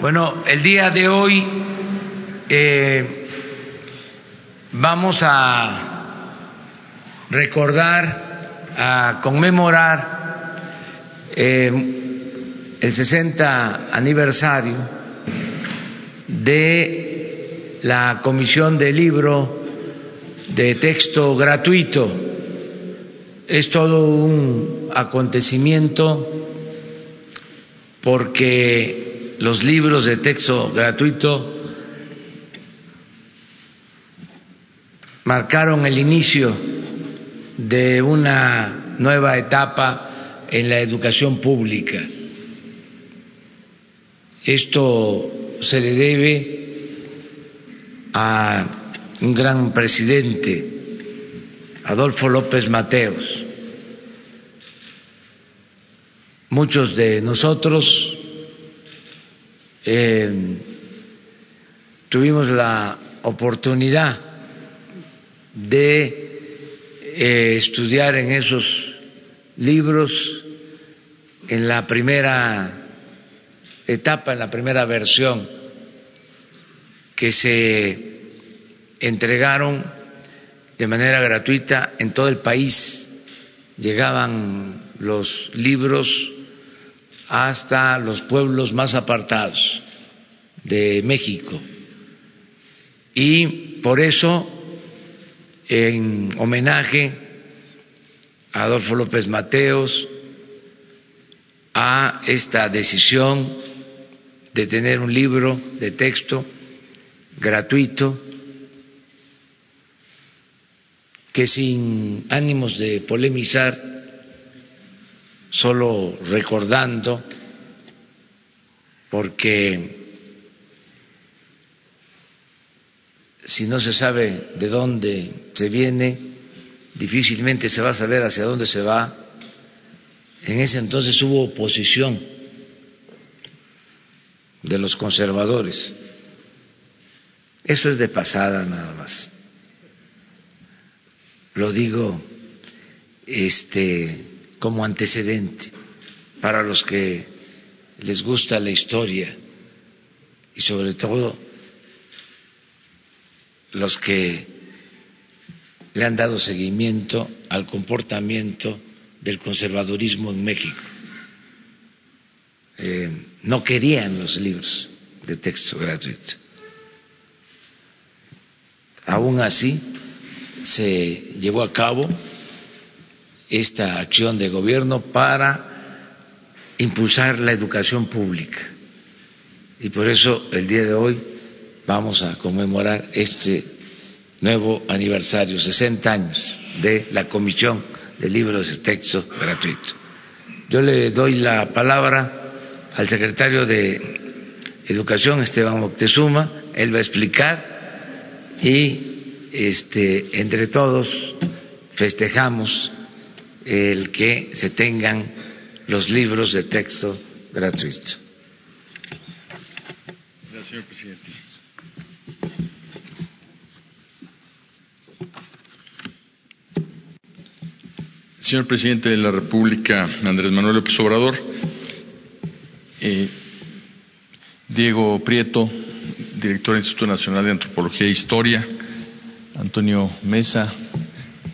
Bueno, el día de hoy eh, vamos a recordar, a conmemorar eh, el 60 aniversario de la Comisión de Libro de Texto Gratuito. Es todo un acontecimiento porque los libros de texto gratuito marcaron el inicio de una nueva etapa en la educación pública. Esto se le debe a un gran presidente, Adolfo López Mateos. Muchos de nosotros tuvimos la oportunidad de eh, estudiar en esos libros en la primera etapa, en la primera versión que se entregaron de manera gratuita en todo el país. Llegaban los libros hasta los pueblos más apartados de México. Y por eso, en homenaje a Adolfo López Mateos, a esta decisión de tener un libro de texto gratuito, que sin ánimos de polemizar, solo recordando, porque si no se sabe de dónde se viene, difícilmente se va a saber hacia dónde se va. En ese entonces hubo oposición de los conservadores. Eso es de pasada nada más. Lo digo este como antecedente para los que les gusta la historia y sobre todo los que le han dado seguimiento al comportamiento del conservadurismo en México. Eh, no querían los libros de texto gratuito. Aún así, se llevó a cabo esta acción de gobierno para impulsar la educación pública. Y por eso el día de hoy vamos a conmemorar este nuevo aniversario, 60 años de la Comisión de Libros de Texto Gratuito. Yo le doy la palabra al secretario de Educación, Esteban Moctezuma, él va a explicar y este, entre todos festejamos el que se tengan los libros de texto gratuitos. Gracias, señor presidente. Señor presidente de la República, Andrés Manuel López Obrador, eh, Diego Prieto, director del Instituto Nacional de Antropología e Historia, Antonio Mesa,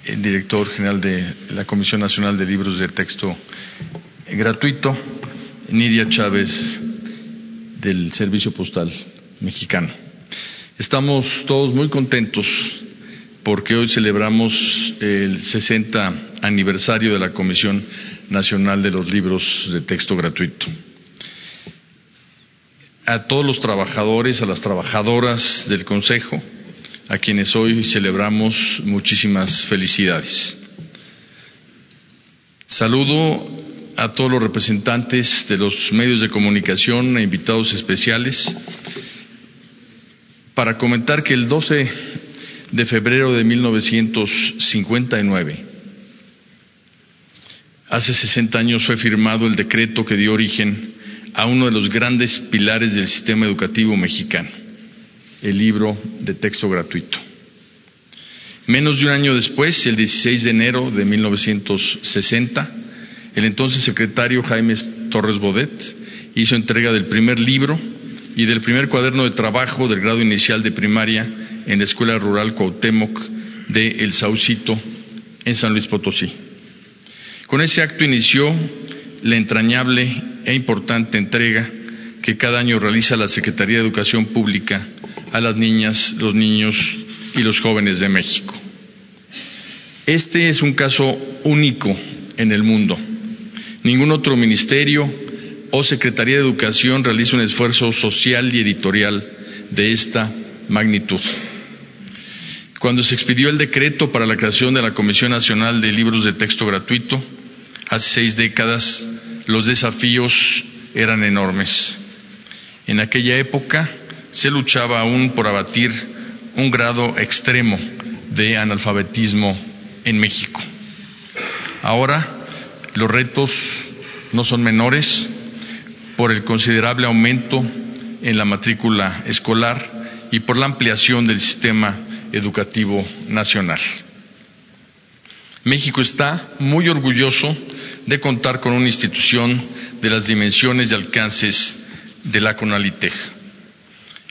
el director general de la Comisión Nacional de Libros de Texto Gratuito, Nidia Chávez, del Servicio Postal Mexicano. Estamos todos muy contentos porque hoy celebramos el 60 aniversario de la Comisión Nacional de los Libros de Texto Gratuito. A todos los trabajadores, a las trabajadoras del Consejo, a quienes hoy celebramos muchísimas felicidades. Saludo a todos los representantes de los medios de comunicación e invitados especiales para comentar que el 12 de febrero de 1959, hace 60 años fue firmado el decreto que dio origen a uno de los grandes pilares del sistema educativo mexicano el libro de texto gratuito. Menos de un año después, el 16 de enero de 1960, el entonces secretario Jaime Torres Bodet hizo entrega del primer libro y del primer cuaderno de trabajo del grado inicial de primaria en la Escuela Rural Cuauhtémoc de El Saucito en San Luis Potosí. Con ese acto inició la entrañable e importante entrega que cada año realiza la Secretaría de Educación Pública a las niñas, los niños y los jóvenes de México. Este es un caso único en el mundo. Ningún otro ministerio o Secretaría de Educación realiza un esfuerzo social y editorial de esta magnitud. Cuando se expidió el decreto para la creación de la Comisión Nacional de Libros de Texto Gratuito, hace seis décadas, los desafíos eran enormes. En aquella época se luchaba aún por abatir un grado extremo de analfabetismo en México. Ahora los retos no son menores por el considerable aumento en la matrícula escolar y por la ampliación del sistema educativo nacional. México está muy orgulloso de contar con una institución de las dimensiones y alcances de la CONALITEG.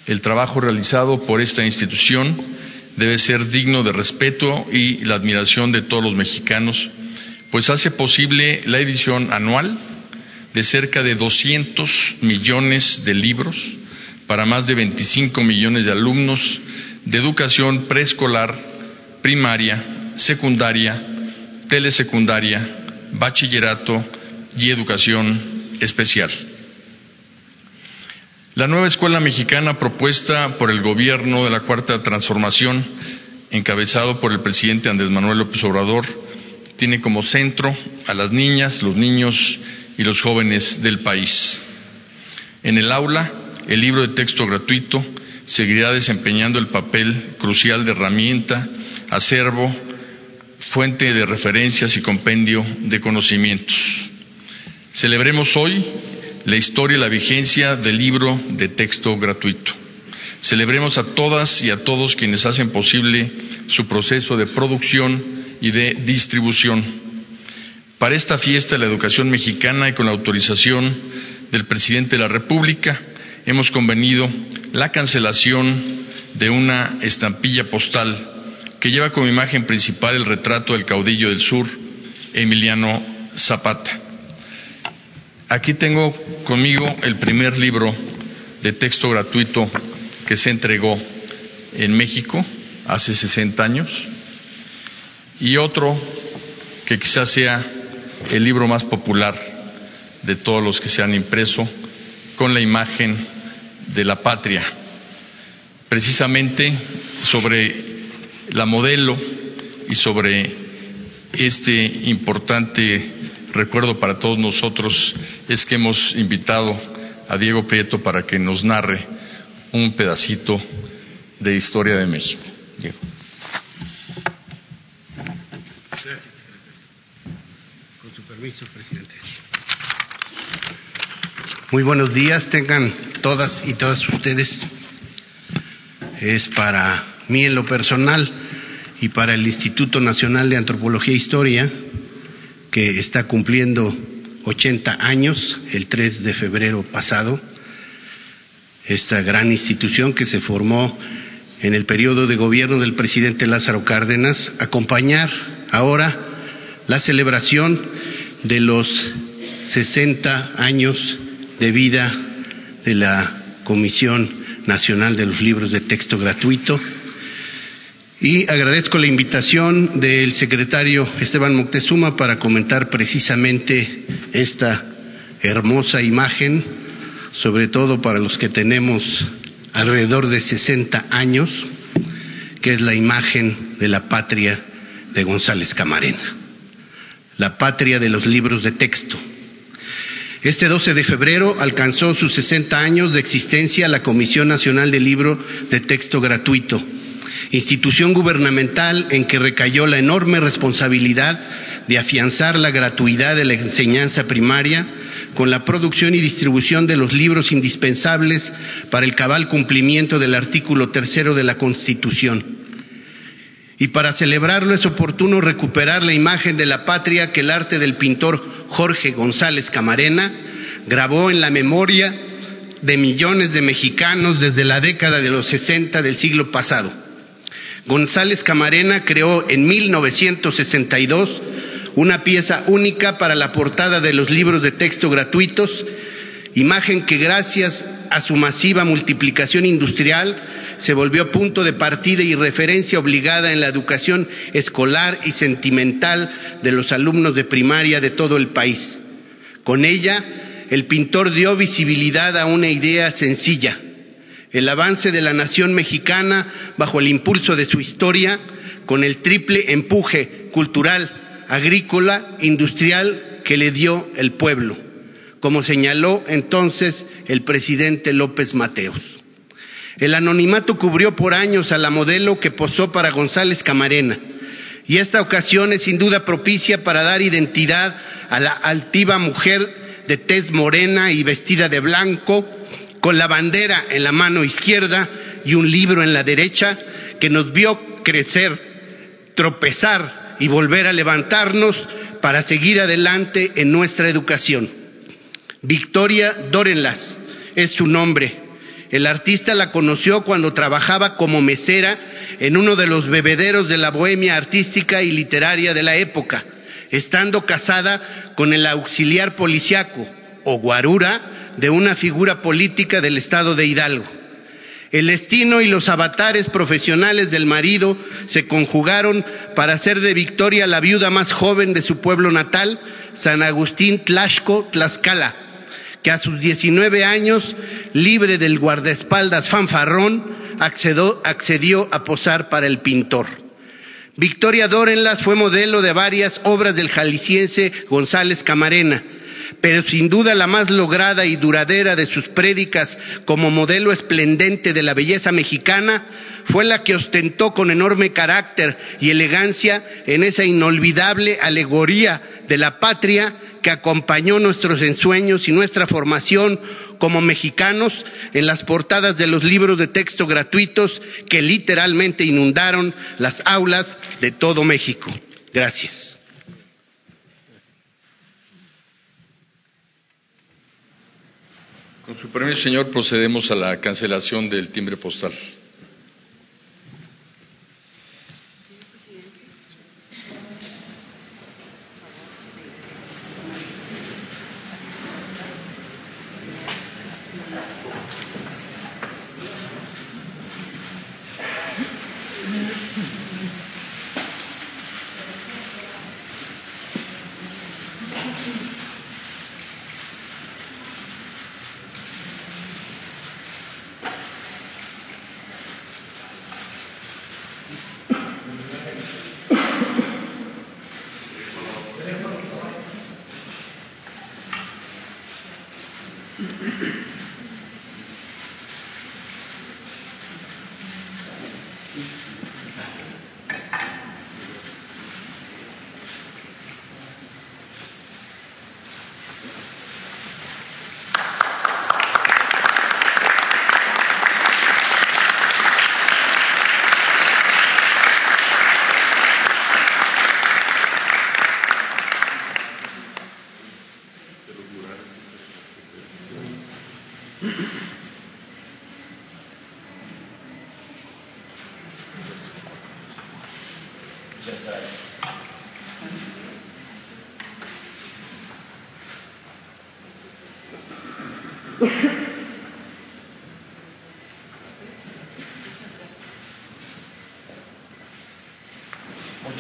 El trabajo realizado por esta institución debe ser digno de respeto y la admiración de todos los mexicanos, pues hace posible la edición anual de cerca de 200 millones de libros para más de 25 millones de alumnos de educación preescolar, primaria, secundaria, telesecundaria, bachillerato y educación especial. La nueva escuela mexicana propuesta por el gobierno de la Cuarta Transformación, encabezado por el presidente Andrés Manuel López Obrador, tiene como centro a las niñas, los niños y los jóvenes del país. En el aula, el libro de texto gratuito seguirá desempeñando el papel crucial de herramienta, acervo, fuente de referencias y compendio de conocimientos. Celebremos hoy la historia y la vigencia del libro de texto gratuito. Celebremos a todas y a todos quienes hacen posible su proceso de producción y de distribución. Para esta fiesta de la educación mexicana y con la autorización del presidente de la República, hemos convenido la cancelación de una estampilla postal que lleva como imagen principal el retrato del caudillo del sur, Emiliano Zapata. Aquí tengo conmigo el primer libro de texto gratuito que se entregó en México hace 60 años y otro que quizás sea el libro más popular de todos los que se han impreso con la imagen de la patria, precisamente sobre la modelo y sobre este importante recuerdo para todos nosotros es que hemos invitado a Diego Prieto para que nos narre un pedacito de historia de México. Diego. Con su permiso, presidente. Muy buenos días, tengan todas y todas ustedes. Es para mí en lo personal y para el Instituto Nacional de Antropología e Historia, que está cumpliendo 80 años el 3 de febrero pasado, esta gran institución que se formó en el periodo de gobierno del presidente Lázaro Cárdenas, acompañar ahora la celebración de los 60 años de vida de la Comisión Nacional de los Libros de Texto Gratuito. Y agradezco la invitación del secretario Esteban Moctezuma para comentar precisamente esta hermosa imagen, sobre todo para los que tenemos alrededor de 60 años, que es la imagen de la patria de González Camarena, la patria de los libros de texto. Este 12 de febrero alcanzó sus 60 años de existencia la Comisión Nacional de Libro de Texto Gratuito, institución gubernamental en que recayó la enorme responsabilidad de afianzar la gratuidad de la enseñanza primaria con la producción y distribución de los libros indispensables para el cabal cumplimiento del artículo tercero de la Constitución. Y para celebrarlo es oportuno recuperar la imagen de la patria que el arte del pintor Jorge González Camarena grabó en la memoria de millones de mexicanos desde la década de los 60 del siglo pasado. González Camarena creó en 1962 una pieza única para la portada de los libros de texto gratuitos, imagen que gracias a su masiva multiplicación industrial se volvió punto de partida y referencia obligada en la educación escolar y sentimental de los alumnos de primaria de todo el país. Con ella, el pintor dio visibilidad a una idea sencilla, el avance de la nación mexicana bajo el impulso de su historia, con el triple empuje cultural, agrícola, industrial que le dio el pueblo, como señaló entonces el presidente López Mateos. El anonimato cubrió por años a la modelo que posó para González Camarena, y esta ocasión es sin duda propicia para dar identidad a la altiva mujer de tez morena y vestida de blanco, con la bandera en la mano izquierda y un libro en la derecha, que nos vio crecer, tropezar y volver a levantarnos para seguir adelante en nuestra educación. Victoria Dorenlas es su nombre. El artista la conoció cuando trabajaba como mesera en uno de los bebederos de la bohemia artística y literaria de la época, estando casada con el auxiliar policiaco o guarura de una figura política del estado de Hidalgo. El destino y los avatares profesionales del marido se conjugaron para hacer de Victoria la viuda más joven de su pueblo natal, San Agustín Tlaxco, Tlaxcala, que a sus 19 años, libre del guardaespaldas fanfarrón, accedió a posar para el pintor. Victoria Dorenlas fue modelo de varias obras del jalisciense González Camarena, pero sin duda la más lograda y duradera de sus prédicas como modelo esplendente de la belleza mexicana fue la que ostentó con enorme carácter y elegancia en esa inolvidable alegoría de la patria que acompañó nuestros ensueños y nuestra formación como mexicanos en las portadas de los libros de texto gratuitos que literalmente inundaron las aulas de todo México. Gracias. Con su permiso, señor, procedemos a la cancelación del timbre postal.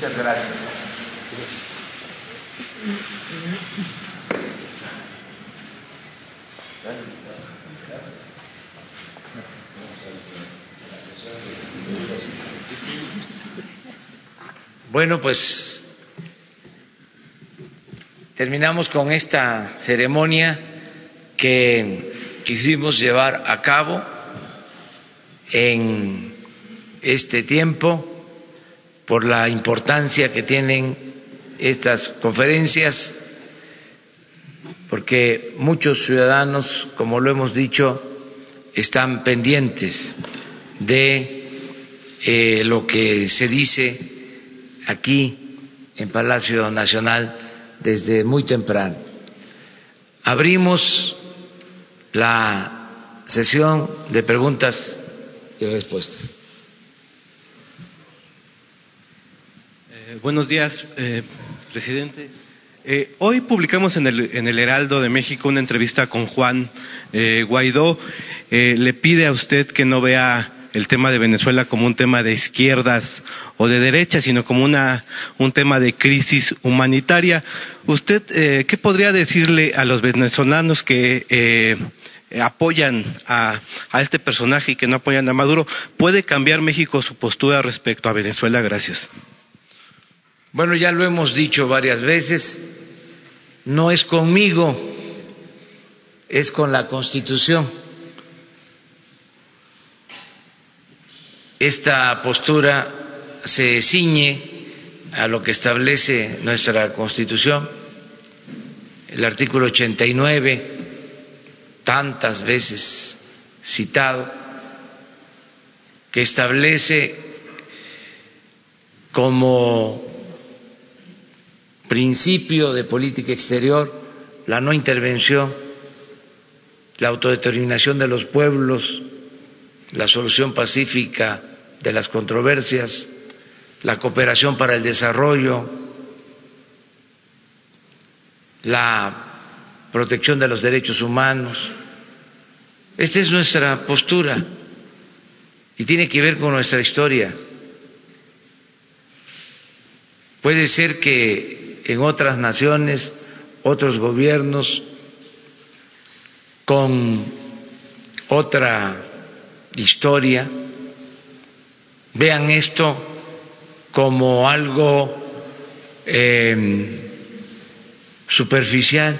Muchas gracias. Bueno, pues terminamos con esta ceremonia que quisimos llevar a cabo en este tiempo por la importancia que tienen estas conferencias, porque muchos ciudadanos, como lo hemos dicho, están pendientes de eh, lo que se dice aquí en Palacio Nacional desde muy temprano. Abrimos la sesión de preguntas y respuestas. Eh, buenos días, eh, presidente. Eh, hoy publicamos en el, en el, Heraldo de México una entrevista con Juan Guaidó. le pide a usted que no vea el tema de Venezuela como un tema de izquierdas o de derechas, sino como una, un tema de crisis humanitaria. ¿Usted eh, qué podría decirle a los venezolanos que eh, apoyan a, a, este personaje y que no apoyan a Maduro? ¿Puede cambiar México su postura respecto a Venezuela? Gracias. Bueno, ya lo hemos dicho varias veces, no es conmigo, es con la Constitución Esta postura se ciñe a lo que establece nuestra Constitución, el artículo 89, tantas veces citado, que establece como principio de política exterior la no intervención, la autodeterminación de los pueblos, la solución pacífica de las controversias, la cooperación para el desarrollo, la protección de los derechos humanos. Esta es nuestra postura y tiene que ver con nuestra historia. Puede ser que en otras naciones, otros gobiernos, con otra historia, vean esto como algo eh, superficial,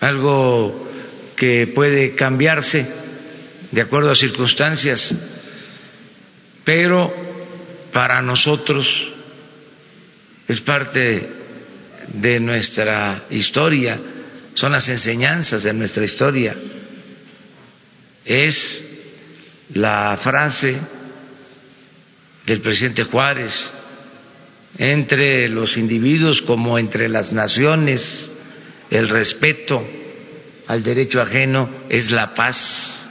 algo que puede cambiarse de acuerdo a circunstancias, pero para nosotros es parte de nuestra historia, son las enseñanzas de nuestra historia, es la frase del presidente Juárez, entre los individuos como entre las naciones, el respeto al derecho ajeno es la paz.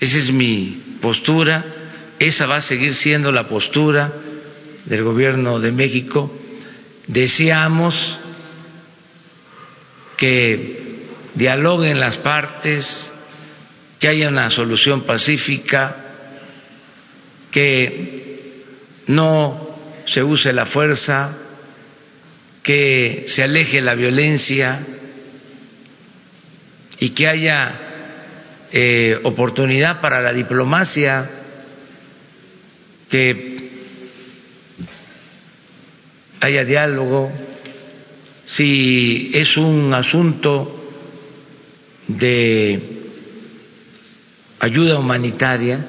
Esa es mi postura, esa va a seguir siendo la postura del gobierno de México. Deseamos que dialoguen las partes, que haya una solución pacífica, que no se use la fuerza, que se aleje la violencia y que haya eh, oportunidad para la diplomacia, que haya diálogo, si es un asunto de ayuda humanitaria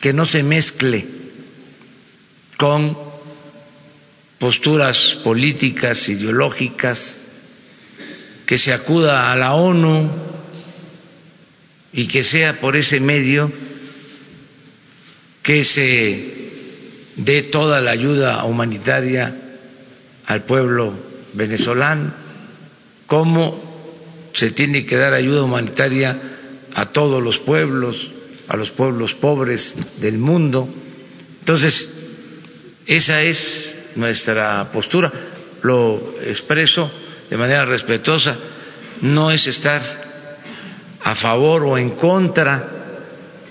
que no se mezcle con posturas políticas, ideológicas, que se acuda a la ONU y que sea por ese medio que se dé toda la ayuda humanitaria al pueblo venezolano, cómo se tiene que dar ayuda humanitaria a todos los pueblos, a los pueblos pobres del mundo. Entonces, esa es nuestra postura. Lo expreso de manera respetuosa. No es estar a favor o en contra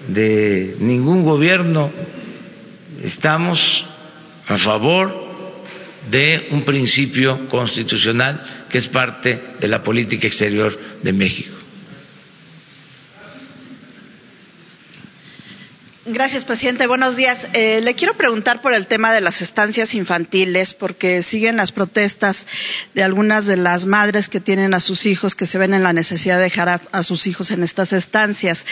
de ningún gobierno. Estamos a favor de un principio constitucional que es parte de la política exterior de México. Gracias, presidente. Buenos días. Eh, le quiero preguntar por el tema de las estancias infantiles, porque siguen las protestas de algunas de las madres que tienen a sus hijos, que se ven en la necesidad de dejar a, sus hijos en estas estancias,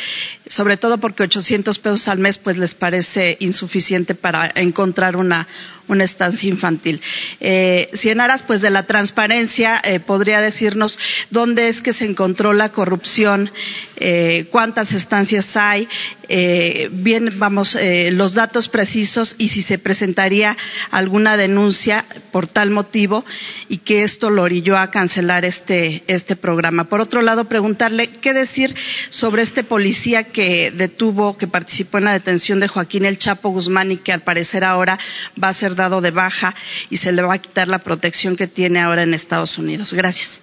sobre todo porque 800 pesos al mes pues les parece insuficiente para encontrar una, una estancia infantil. Eh, si en aras pues de la transparencia eh, podría decirnos dónde es que se encontró la corrupción, eh, cuántas estancias hay, bien vamos los datos precisos y si se presentaría alguna denuncia por tal motivo y que esto lo orilló a cancelar este este programa. Por otro lado, preguntarle qué decir sobre este policía que detuvo, que participó en la detención de Joaquín El Chapo Guzmán y que al parecer ahora va a ser dado de baja y se le va a quitar la protección que tiene ahora en Estados Unidos. Gracias.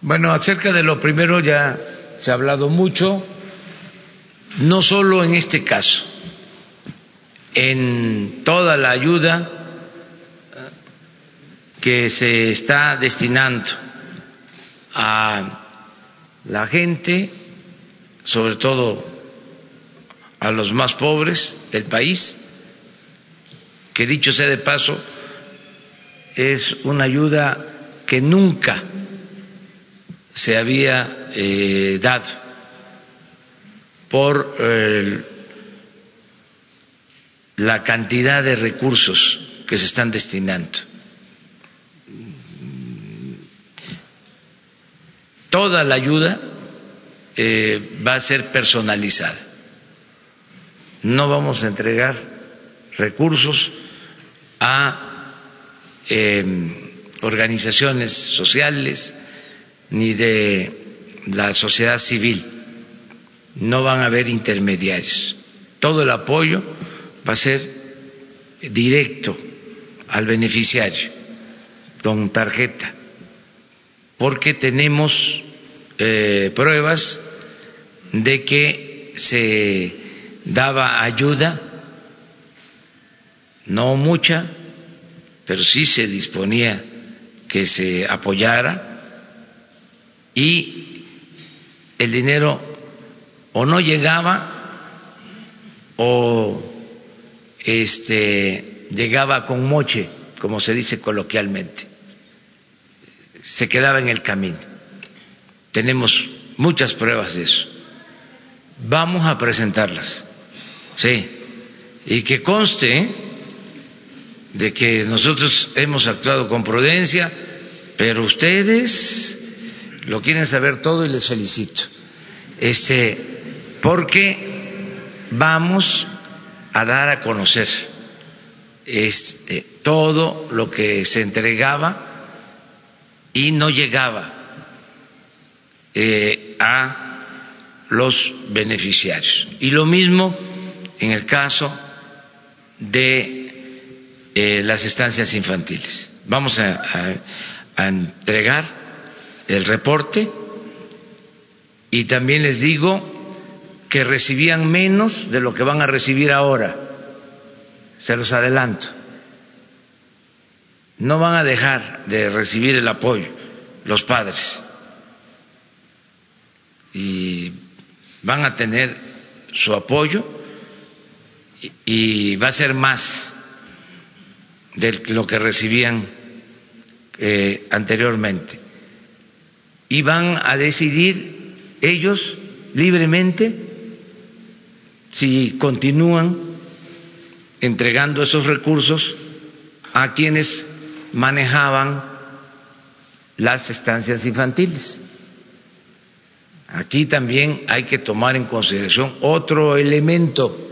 Bueno, acerca de lo primero ya se ha hablado mucho, no solo en este caso, en toda la ayuda que se está destinando a la gente, sobre todo a los más pobres del país, que dicho sea de paso, es una ayuda que nunca se había eh, dado por eh, la cantidad de recursos que se están destinando. Toda la ayuda eh, va a ser personalizada. No vamos a entregar recursos a em, organizaciones sociales ni de la sociedad civil. No van a haber intermediarios. Todo el apoyo va a ser directo al beneficiario con tarjeta, porque tenemos eh, pruebas de que se daba ayuda no mucha, pero sí se disponía que se apoyara y el dinero o no llegaba o este llegaba con moche, como se dice coloquialmente. Se quedaba en el camino. Tenemos muchas pruebas de eso. Vamos a presentarlas. Sí. Y que conste de que nosotros hemos actuado con prudencia, pero ustedes lo quieren saber todo y les felicito. Este, porque vamos a dar a conocer este, todo lo que se entregaba y no llegaba eh, a los beneficiarios. Y lo mismo en el caso de eh, las estancias infantiles. Vamos a, entregar el reporte y también les digo que recibían menos de lo que van a recibir ahora. Se los adelanto. No van a dejar de recibir el apoyo los padres y van a tener su apoyo y va a ser más de lo que recibían eh, anteriormente. Y van a decidir ellos libremente si continúan entregando esos recursos a quienes manejaban las estancias infantiles. Aquí también hay que tomar en consideración otro elemento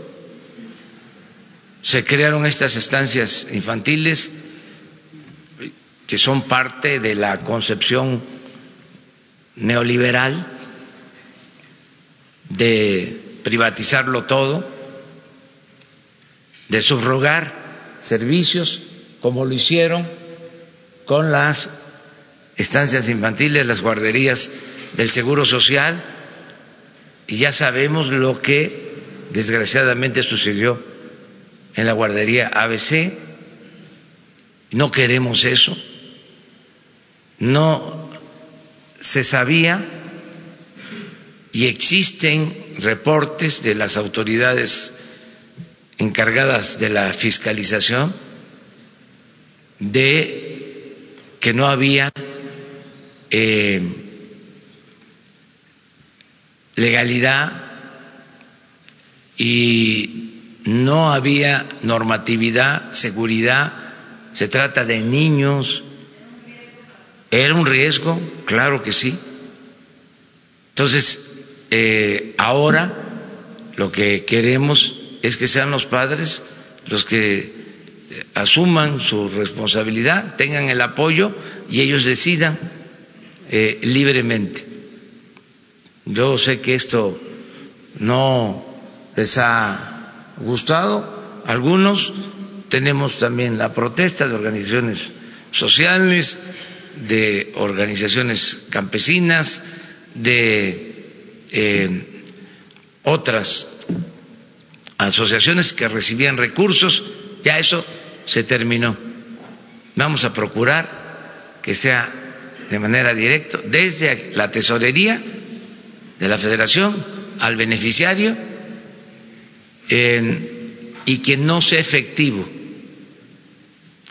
se crearon estas estancias infantiles que son parte de la concepción neoliberal de privatizarlo todo, de subrogar servicios como lo hicieron con las estancias infantiles, las guarderías del Seguro Social, y ya sabemos lo que desgraciadamente sucedió en la guardería ABC. No queremos eso. No se sabía y existen reportes de las autoridades encargadas de la fiscalización de que no había eh, legalidad y no había normatividad, seguridad, se trata de niños. ¿Era un riesgo? Claro que sí. Entonces, eh, ahora lo que queremos es que sean los padres los que eh, asuman su responsabilidad, tengan el apoyo y ellos decidan eh, libremente. Yo sé que esto no les ha gustado. Algunos tenemos también la protesta de organizaciones sociales, de organizaciones campesinas, de eh, otras asociaciones que recibían recursos. Ya eso se terminó. Vamos a procurar que sea de manera directa desde la tesorería de la federación al beneficiario y que no sea efectivo,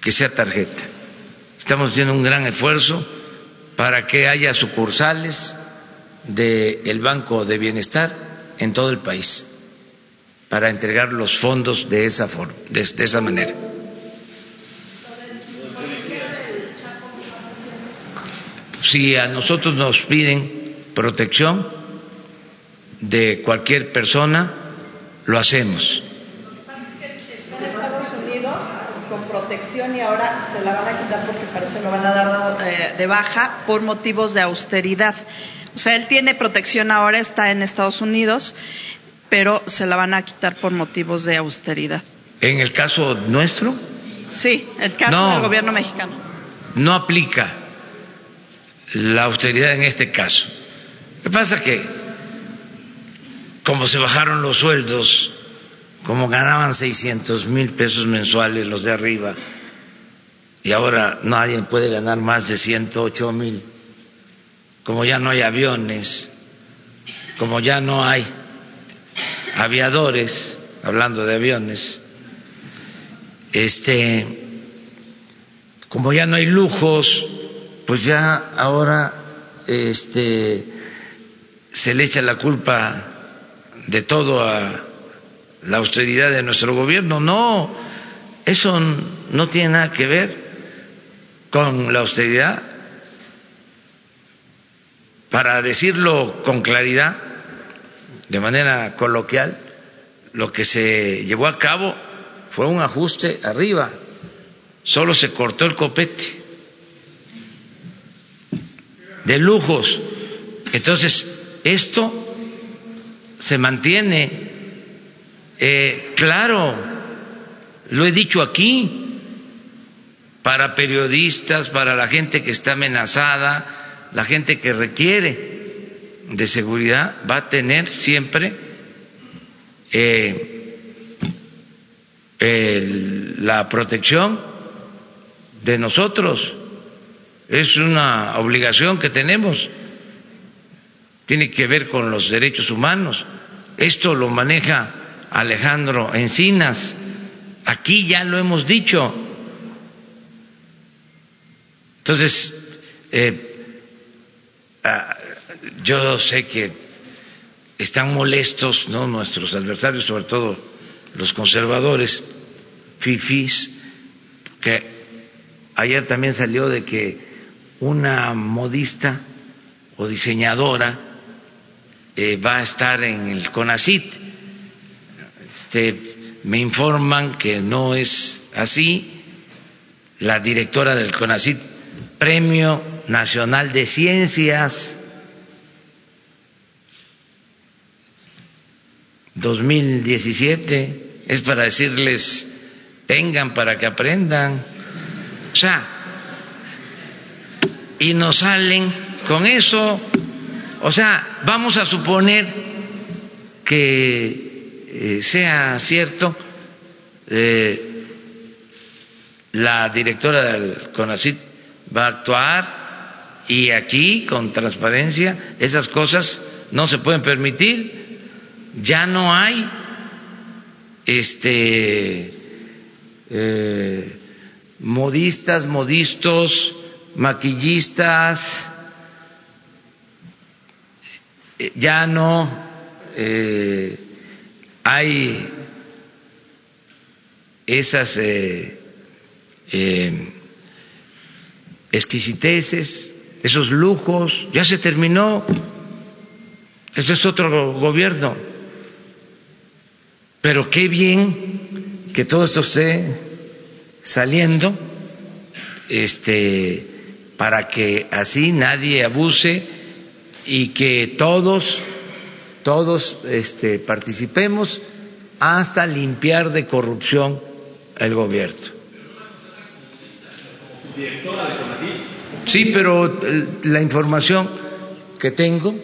que sea tarjeta. Estamos haciendo un gran esfuerzo para que haya sucursales del Banco de Bienestar en todo el país, para entregar los fondos de esa, forma, de esa manera. Si a nosotros nos piden protección de cualquier persona, lo hacemos. En Estados Unidos con protección y ahora se la van a quitar porque parece lo van a dar eh, de baja por motivos de austeridad. O sea, él tiene protección ahora, está en Estados Unidos, pero se la van a quitar por motivos de austeridad. ¿En el caso nuestro? Sí, el caso del gobierno mexicano. No aplica la austeridad en este caso. Lo que pasa es que como se bajaron los sueldos, como ganaban 600 mil pesos mensuales los de arriba, y ahora nadie puede ganar más de 108 mil, como ya no hay aviones, como ya no hay aviadores, hablando de aviones, este, como ya no hay lujos, pues ya ahora este, se le echa la culpa de todo a la austeridad de nuestro gobierno. No, eso no tiene nada que ver con la austeridad. Para decirlo con claridad, de manera coloquial, lo que se llevó a cabo fue un ajuste arriba, solo se cortó el copete de lujos. Entonces, esto se mantiene. Eh, claro, lo he dicho aquí, para periodistas, para la gente que está amenazada, la gente que requiere de seguridad, va a tener siempre eh, la protección de nosotros. Es una obligación que tenemos tiene que ver con los derechos humanos. Esto lo maneja Alejandro Encinas. Aquí ya lo hemos dicho. Entonces, eh, ah, yo sé que están molestos ¿no? nuestros adversarios, sobre todo los conservadores, fifis, que ayer también salió de que una modista o diseñadora eh, va a estar en el CONACIT. Este, me informan que no es así. La directora del CONACIT, Premio Nacional de Ciencias 2017, es para decirles, tengan para que aprendan. O sea, y nos salen con eso o sea, vamos a suponer que eh, sea cierto, eh, la directora del CONACIT va a actuar y aquí, con transparencia, esas cosas no se pueden permitir. Ya no hay este eh, modistas, modistos, maquillistas, ya no eh, hay esas eh, eh, exquisiteces, esos lujos, ya se terminó. Este es otro gobierno. Pero qué bien que todo esto esté saliendo, este, para que así nadie abuse y que todos, todos este, participemos hasta limpiar de corrupción el gobierno. Sí, pero eh, la información que tengo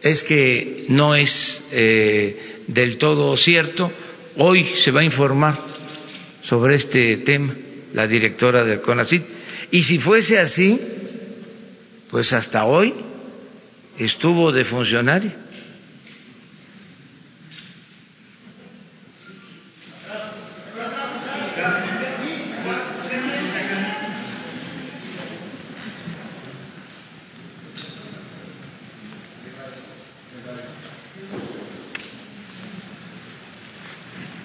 es que no es eh, del todo cierto. Hoy se va a informar sobre este tema la directora del CONACIT. Y si fuese así, pues hasta hoy estuvo de funcionario.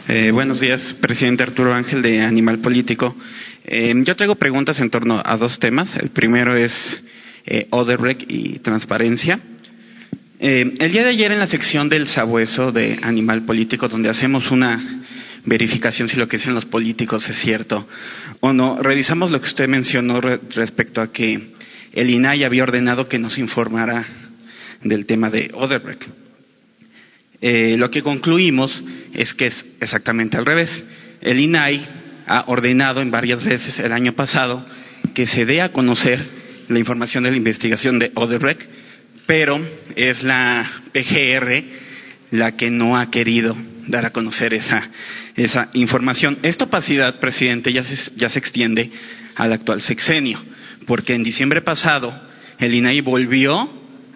Eh, buenos días, presidente Arturo Ángel de Animal Político. Eh, yo traigo preguntas en torno a dos temas. El primero es eh, y transparencia. Eh, el día de ayer en la sección del sabueso de Animal Político, donde hacemos una verificación si lo que dicen los políticos es cierto o no, revisamos lo que usted mencionó respecto a que el INAI había ordenado que nos informara del tema de Odebrecht. Eh, lo que concluimos es que es exactamente al revés. El INAI ha ordenado en varias veces el año pasado que se dé a conocer la información de la investigación de Odebrecht, pero es la PGR la que no ha querido dar a conocer esa, esa información. Esta opacidad, presidente, ya se, ya se extiende al actual sexenio, porque en diciembre pasado el INAI volvió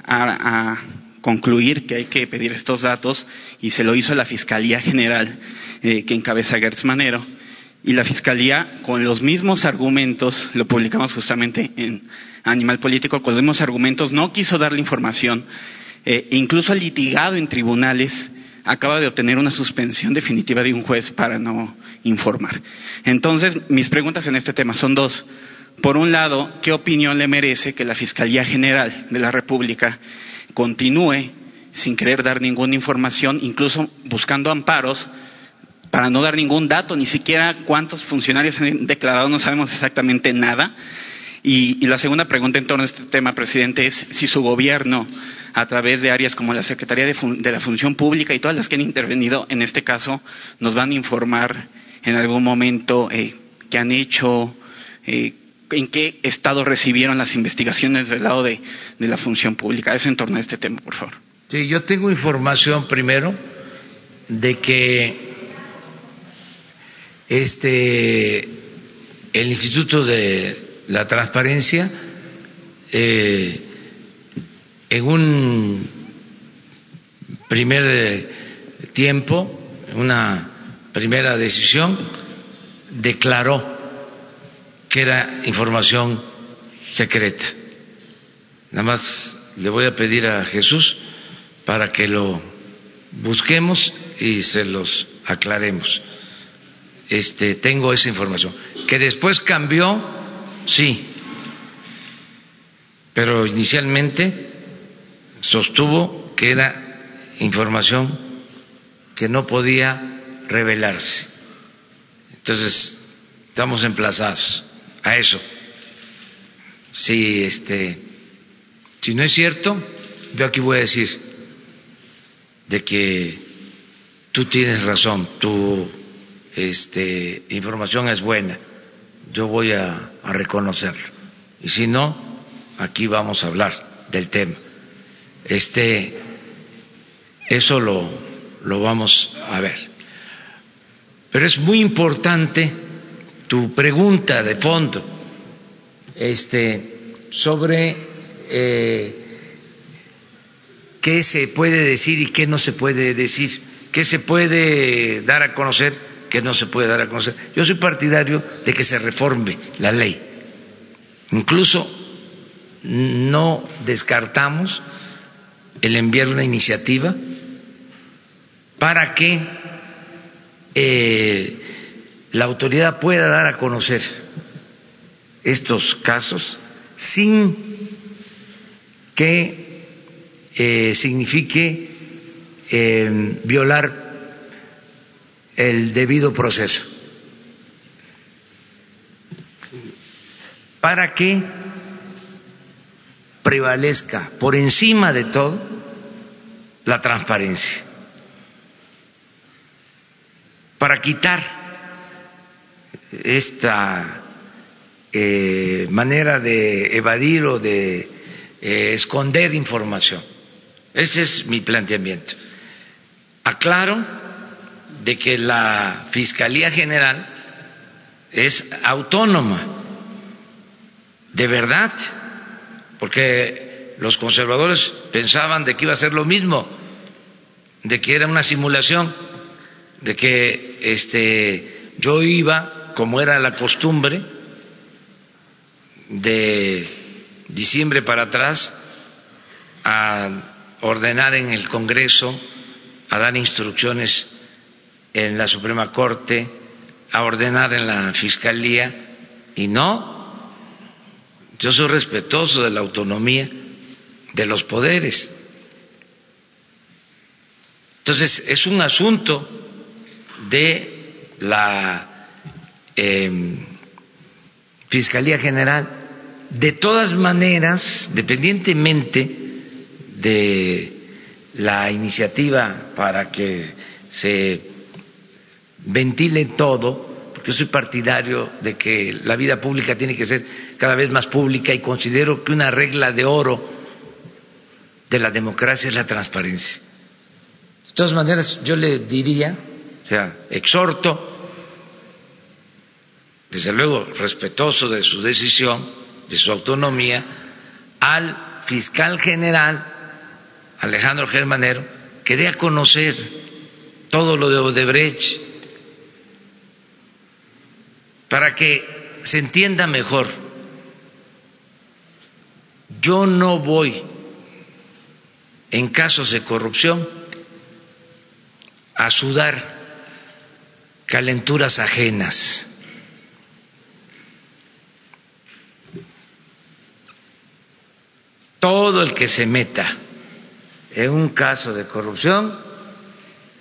a, a concluir que hay que pedir estos datos y se lo hizo la Fiscalía General eh, que encabeza Gertz Manero y la Fiscalía con los mismos argumentos, lo publicamos justamente en Animal Político, con los mismos argumentos no quiso darle información, eh, incluso ha litigado en tribunales, acaba de obtener una suspensión definitiva de un juez para no informar. Entonces, mis preguntas en este tema son dos. Por un lado, ¿qué opinión le merece que la Fiscalía General de la República continúe sin querer dar ninguna información, incluso buscando amparos para no dar ningún dato, ni siquiera cuántos funcionarios han declarado, no sabemos exactamente nada. Y, la segunda pregunta en torno a este tema, presidente, es si su gobierno, a través de áreas como la Secretaría de, la Función Pública y todas las que han intervenido en este caso, nos van a informar en algún momento eh, qué han hecho, eh, en qué estado recibieron las investigaciones del lado de, la función pública. Eso en torno a este tema, por favor. Sí, yo tengo información primero de que este el Instituto de la Transparencia eh, en un primer tiempo, una primera decisión, declaró que era información secreta. Nada más le voy a pedir a Jesús para que lo busquemos y se los aclaremos. Este, tengo esa información. Que después cambió, sí, pero inicialmente sostuvo que era información que no podía revelarse. Entonces, estamos emplazados a eso. Si este si no es cierto, yo aquí voy a decir de que tú tienes razón, tu este, información es buena, yo voy a, reconocerlo. Y si no, aquí vamos a hablar del tema. Este, eso lo, lo vamos a ver. Pero es muy importante tu pregunta de fondo este, sobre eh, qué se puede decir y qué no se puede decir, qué se puede dar a conocer, qué no se puede dar a conocer. Yo soy partidario de que se reforme la ley. Incluso no descartamos el enviar una iniciativa para que eh, la autoridad pueda dar a conocer estos casos sin que eh, signifique eh, violar el debido proceso. Para que prevalezca por encima de todo la transparencia. Para quitar esta eh, manera de evadir o de eh, esconder información. Ese es mi planteamiento. Aclaro de que la Fiscalía General es autónoma, de verdad, porque los conservadores pensaban de que iba a ser lo mismo, de que era una simulación, de que este yo iba, como era la costumbre, de diciembre para atrás a ordenar en el Congreso, a dar instrucciones en la Suprema Corte, a ordenar en la Fiscalía, y no, yo soy respetuoso de la autonomía de los poderes. Entonces, es un asunto de la eh, Fiscalía General de todas maneras, dependientemente de la iniciativa para que se ventile todo, porque soy partidario de que la vida pública tiene que ser cada vez más pública y considero que una regla de oro de la democracia es la transparencia. De todas maneras, yo le diría, o sea, exhorto, desde luego respetuoso de su decisión, de su autonomía al fiscal general Alejandro Germanero que dé a conocer todo lo de Odebrecht para que se entienda mejor. Yo no voy en casos de corrupción a sudar calenturas ajenas. todo el que se meta en un caso de corrupción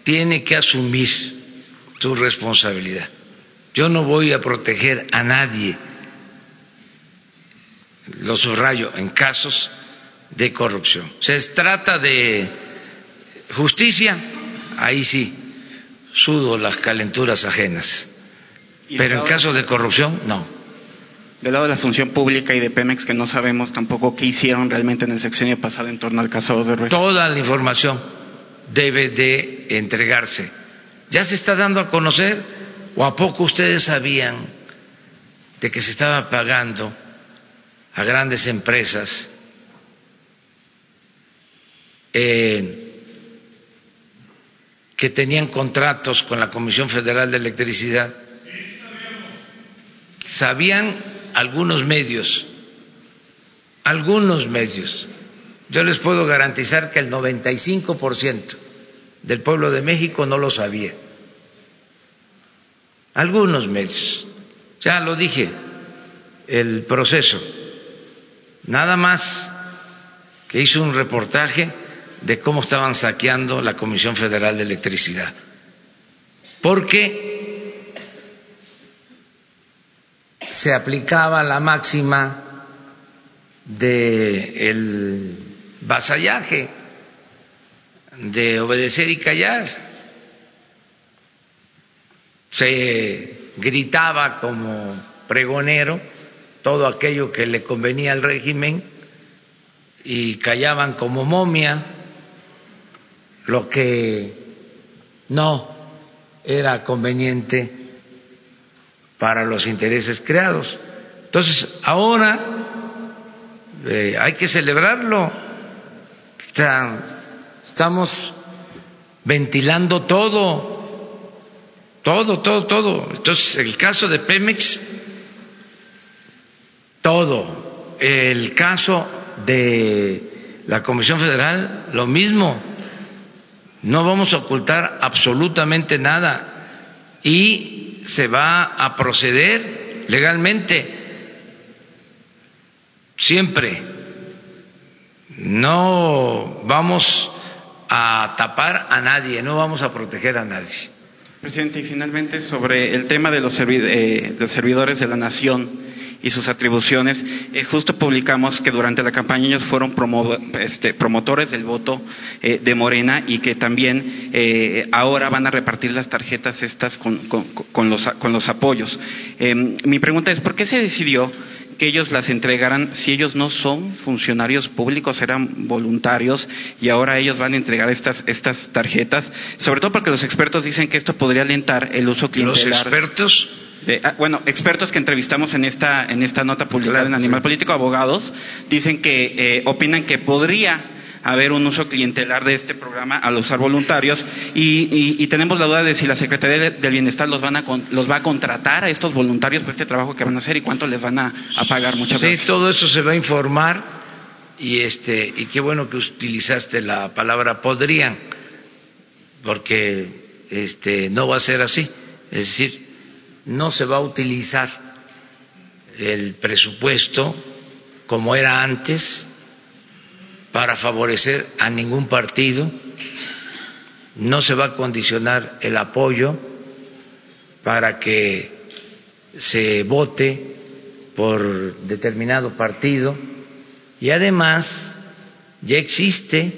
tiene que asumir su responsabilidad. Yo no voy a proteger a nadie, lo subrayo, en casos de corrupción. Se trata de justicia, ahí sí, sudo las calenturas ajenas. Pero en caso de corrupción, no del lado de la función pública y de Pemex que no sabemos tampoco qué hicieron realmente en el sexenio pasado en torno al caso de Toda la información debe de entregarse. ¿Ya se está dando a conocer o a poco ustedes sabían de que se estaba pagando a grandes empresas eh, que tenían contratos con la Comisión Federal de Electricidad? ¿Sabían algunos medios, algunos medios, yo les puedo garantizar que el 95% del pueblo de México no lo sabía. Algunos medios, ya lo dije, el proceso, nada más que hizo un reportaje de cómo estaban saqueando la Comisión Federal de Electricidad. Porque se aplicaba la máxima del el vasallaje, de obedecer y callar. Se gritaba como pregonero todo aquello que le convenía al régimen y callaban como momia lo que no era conveniente para los intereses creados. Entonces, ahora eh, hay que celebrarlo. estamos ventilando todo, todo, todo, todo. Entonces, el caso de Pemex, todo. El caso de la Comisión Federal, lo mismo. No vamos a ocultar absolutamente nada y se va a proceder legalmente. Siempre. No vamos a tapar a nadie, no vamos a proteger a nadie. Presidente, y finalmente sobre el tema de los, eh, servidores de la nación y sus atribuciones, eh, justo publicamos que durante la campaña ellos fueron este, promotores del voto eh, de Morena y que también ahora van a repartir las tarjetas estas con, con, los, con los apoyos. mi pregunta es, ¿por qué se decidió que ellos las entregaran si ellos no son funcionarios públicos, eran voluntarios y ahora ellos van a entregar estas, estas tarjetas, sobre todo porque los expertos dicen que esto podría alentar el uso clientelar. ¿Los expertos? Ah, bueno, expertos que entrevistamos en esta, en esta nota publicada en Animal Político, abogados, dicen que eh, opinan que podría haber un uso clientelar de este programa al usar voluntarios. Y, tenemos la duda de si la Secretaría del Bienestar los, van a, los va a contratar a estos voluntarios por este trabajo que van a hacer y cuánto les van a, pagar. Muchas sí, todo eso se va a informar y este y qué bueno que utilizaste la palabra podrían porque este no va a ser así. Es decir no se va a utilizar el presupuesto como era antes para favorecer a ningún partido, no se va a condicionar el apoyo para que se vote por determinado partido. Y además ya existe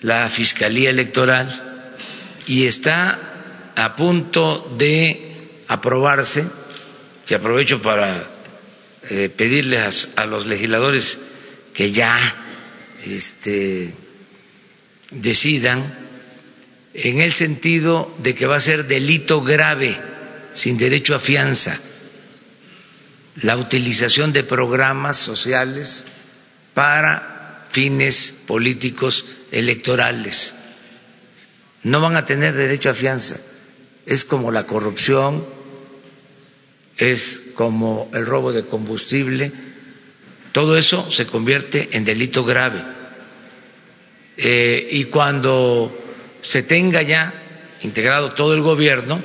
la Fiscalía Electoral y está a punto de aprobarse, que aprovecho para eh, pedirles a los legisladores que ya este, decidan en el sentido de que va a ser delito grave, sin derecho a fianza, la utilización de programas sociales para fines políticos electorales. No van a tener derecho a fianza. Es como la corrupción, es como el robo de combustible, todo eso se convierte en delito grave. Eh, y cuando se tenga ya integrado todo el gobierno,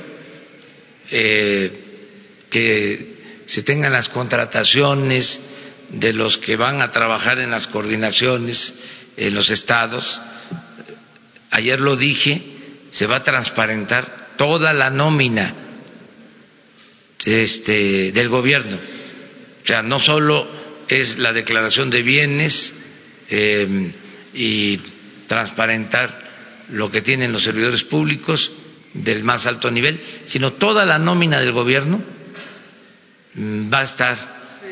eh, que se tengan las contrataciones de los que van a trabajar en las coordinaciones en los estados, ayer lo dije, se va a transparentar toda la nómina este, del gobierno. O sea, no solo es la declaración de bienes eh, y transparentar lo que tienen los servidores públicos del más alto nivel, sino toda la nómina del gobierno mm, va a estar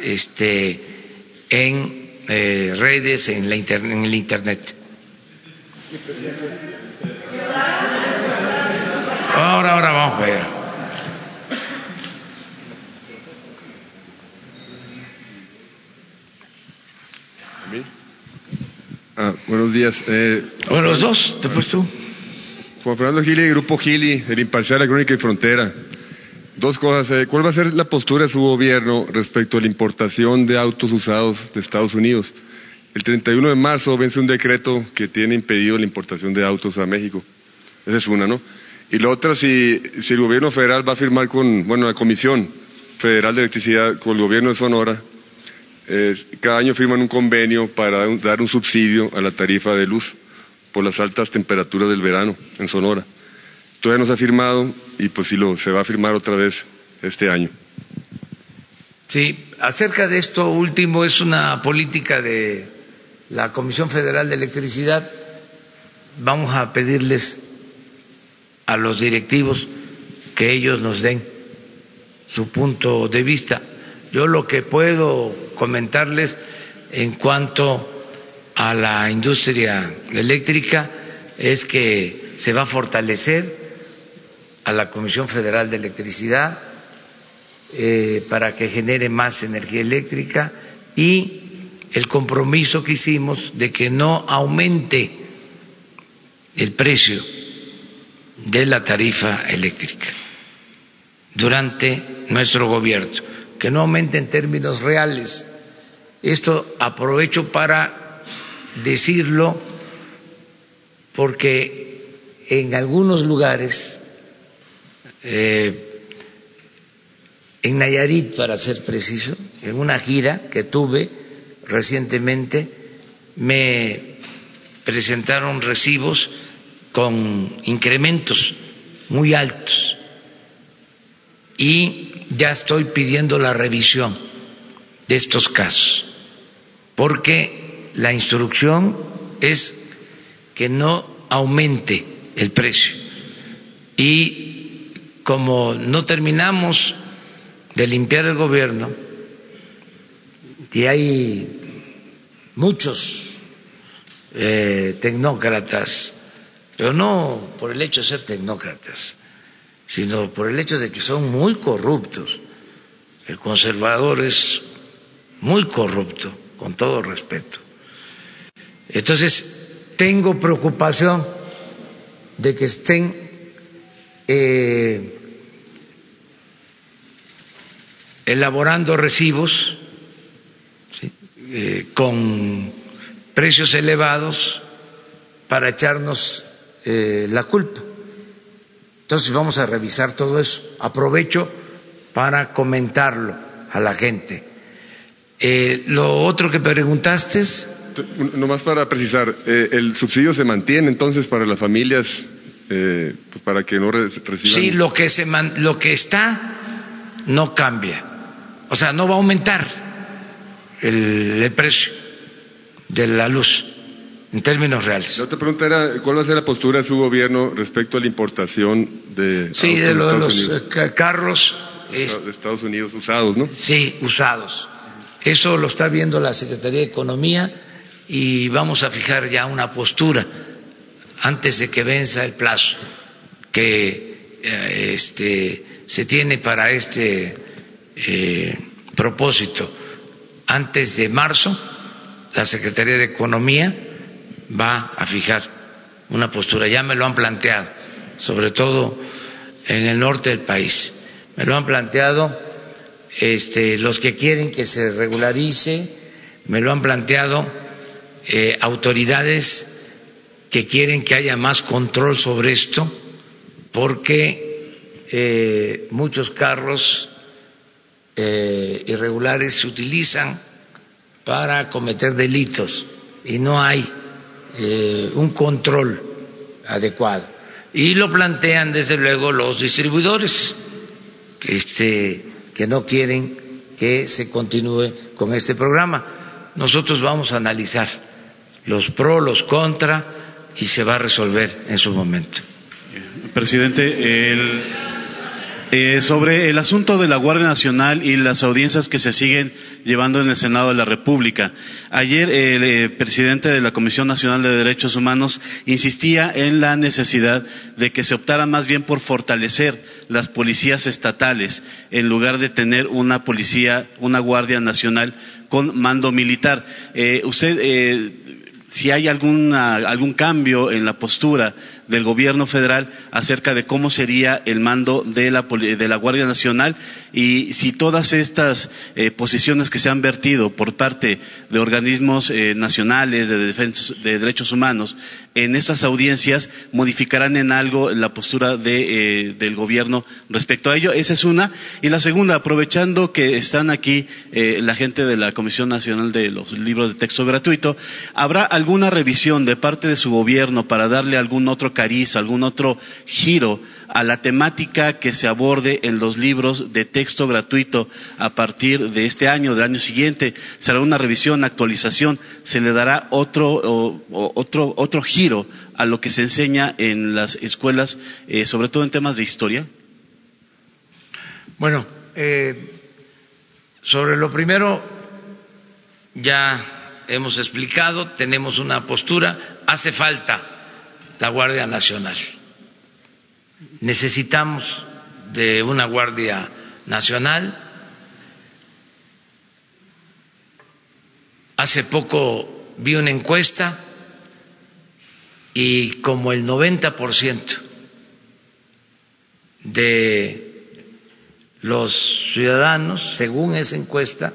este, en eh, redes, en, la en el Internet. Ahora, ahora vamos a ver. Ah, buenos días. Eh, bueno, los dos, después tú. Juan Fernando Gili, Grupo Gili, el Imparcial, la Crónica y Frontera. Dos cosas. Eh, ¿Cuál va a ser la postura de su gobierno respecto a la importación de autos usados de Estados Unidos? El 31 de marzo vence un decreto que tiene impedido la importación de autos a México. Esa es una, ¿no? Y la otra, si, si el gobierno federal va a firmar con, bueno, la Comisión Federal de Electricidad, con el gobierno de Sonora, cada año firman un convenio para dar un subsidio a la tarifa de luz por las altas temperaturas del verano en Sonora. Todavía no se ha firmado y pues sí lo, se va a firmar otra vez este año. Sí, acerca de esto último es una política de la Comisión Federal de Electricidad. Vamos a pedirles a los directivos que ellos nos den su punto de vista. Yo lo que puedo comentarles en cuanto a la industria eléctrica es que se va a fortalecer a la Comisión Federal de Electricidad eh, para que genere más energía eléctrica y el compromiso que hicimos de que no aumente el precio de la tarifa eléctrica durante nuestro gobierno que no aumente en términos reales. Esto aprovecho para decirlo porque en algunos lugares eh, en Nayarit, para ser preciso, en una gira que tuve recientemente, me presentaron recibos con incrementos muy altos y ya estoy pidiendo la revisión de estos casos, porque la instrucción es que no aumente el precio. Y como no terminamos de limpiar el gobierno, y hay muchos eh, tecnócratas, pero no por el hecho de ser tecnócratas, sino por el hecho de que son muy corruptos. El conservador es muy corrupto, con todo respeto. Entonces, tengo preocupación de que estén eh, elaborando recibos eh, con precios elevados para echarnos eh, la culpa. Entonces vamos a revisar todo eso. Aprovecho para comentarlo a la gente. Eh, lo otro que preguntaste es... Nomás para precisar, eh, ¿el subsidio se mantiene entonces para las familias eh, pues para que no reciban...? Sí, lo que, se lo que está no cambia. O sea, no va a aumentar el precio de la luz en términos reales. La otra pregunta era, ¿cuál va a ser la postura de su gobierno respecto a la importación de... Sí, de, los eh, carros... de Estados Unidos usados, ¿no? Sí, usados. Eso lo está viendo la Secretaría de Economía y vamos a fijar ya una postura antes de que venza el plazo que eh, este, se tiene para este eh, propósito. Antes de marzo, la Secretaría de Economía va a fijar una postura. Ya me lo han planteado, sobre todo en el norte del país. Me lo han planteado este, los que quieren que se regularice, me lo han planteado eh, autoridades que quieren que haya más control sobre esto, porque eh, muchos carros eh, irregulares se utilizan para cometer delitos y no hay eh, un control adecuado. Y lo plantean desde luego los distribuidores que, este, que no quieren que se continúe con este programa. Nosotros vamos a analizar los pros, los contra y se va a resolver en su momento. Presidente, el eh, sobre el asunto de la Guardia Nacional y las audiencias que se siguen llevando en el Senado de la República. Ayer el eh, presidente de la Comisión Nacional de Derechos Humanos insistía en la necesidad de que se optara más bien por fortalecer las policías estatales en lugar de tener una policía, una Guardia Nacional con mando militar. Eh, usted, si hay algún cambio en la postura del gobierno federal acerca de cómo sería el mando de la, de la Guardia Nacional y si todas estas eh, posiciones que se han vertido por parte de organismos eh, nacionales de defensa de derechos humanos en estas audiencias modificarán en algo la postura eh, del gobierno respecto a ello. Esa es una. Y la segunda, aprovechando que están aquí la gente de la Comisión Nacional de los Libros de Texto Gratuito, ¿habrá alguna revisión de parte de su gobierno para darle algún otro cariz, algún otro giro a la temática que se aborde en los libros de texto gratuito a partir de este año, del año siguiente. Será una revisión, actualización, se le dará otro, otro, otro giro a lo que se enseña en las escuelas, eh, sobre todo en temas de historia. Bueno, eh, sobre lo primero, ya hemos explicado, tenemos una postura, hace falta la Guardia Nacional necesitamos de una Guardia Nacional. Hace poco vi una encuesta y como el 90% de los ciudadanos, según esa encuesta,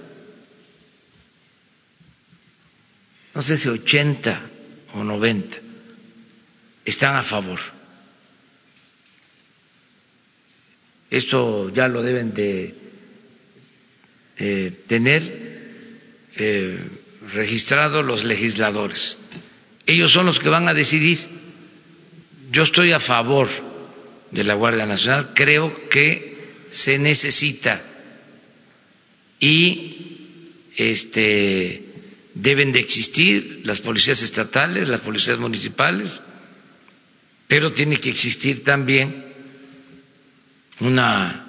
no sé si 80 o 90, están a favor esto ya lo deben de tener eh, registrado los legisladores. Ellos son los que van a decidir. Yo estoy a favor de la Guardia Nacional, creo que se necesita y este deben de existir las policías estatales, las policías municipales, pero tiene que existir también una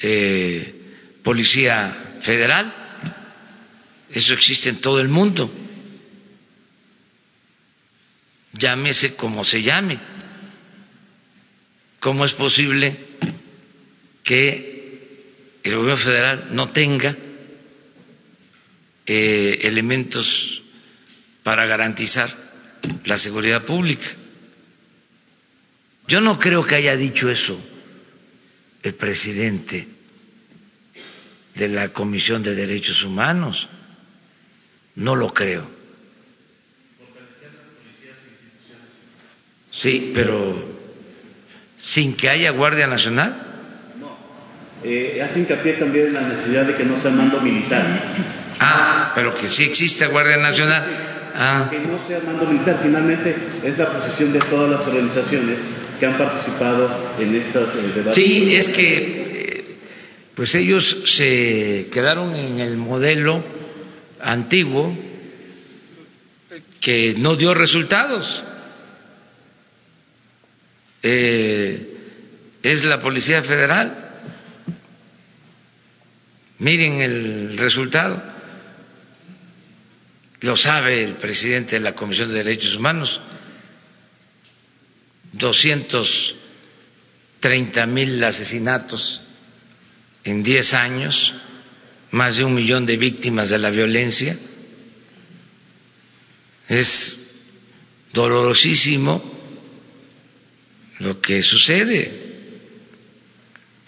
eh, policía federal. Eso existe en todo el mundo. Llámese como se llame. ¿Cómo es posible que el gobierno federal no tenga eh, elementos para garantizar la seguridad pública? Yo no creo que haya dicho eso el presidente de la Comisión de Derechos Humanos. No lo creo. Sí, pero sin que haya Guardia Nacional. No. Eh, hace hincapié también en la necesidad de que no sea mando militar. Ah, pero que sí existe Guardia Nacional. Ah. Que no sea mando militar. Finalmente es la posición de todas las organizaciones que han participado en estas eh, debates. Sí, es que eh, pues ellos se quedaron en el modelo antiguo que no dio resultados. Eh, es la Policía Federal. Miren el resultado. Lo sabe el presidente de la Comisión de Derechos Humanos. 230 mil asesinatos en 10 años, más de un millón de víctimas de la violencia. Es dolorosísimo lo que sucede.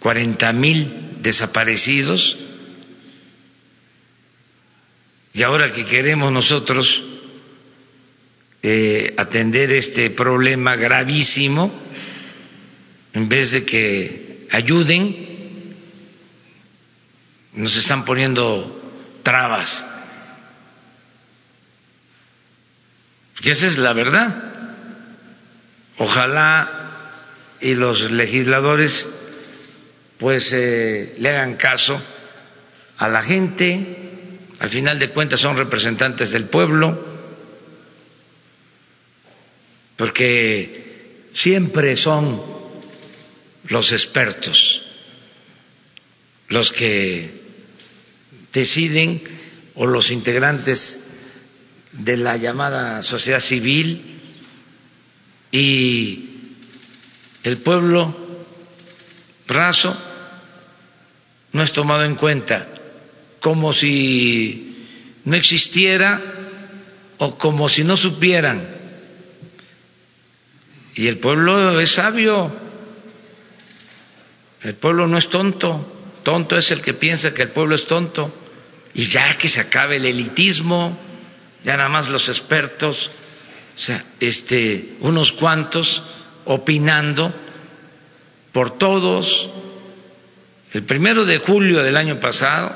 40 mil desaparecidos. Y ahora que queremos nosotros eh, atender este problema gravísimo, en vez de que ayuden, nos están poniendo trabas. Y esa es la verdad. Ojalá y los legisladores pues eh, le hagan caso a la gente, al final de cuentas son representantes del pueblo, porque siempre son los expertos los que deciden o los integrantes de la llamada sociedad civil y el pueblo raso no es tomado en cuenta como si no existiera o como si no supieran y el pueblo es sabio. El pueblo no es tonto. Tonto es el que piensa que el pueblo es tonto. Y ya que se acabe el elitismo, ya nada más los expertos, o sea, este, unos cuantos opinando por todos. El primero de julio del año pasado,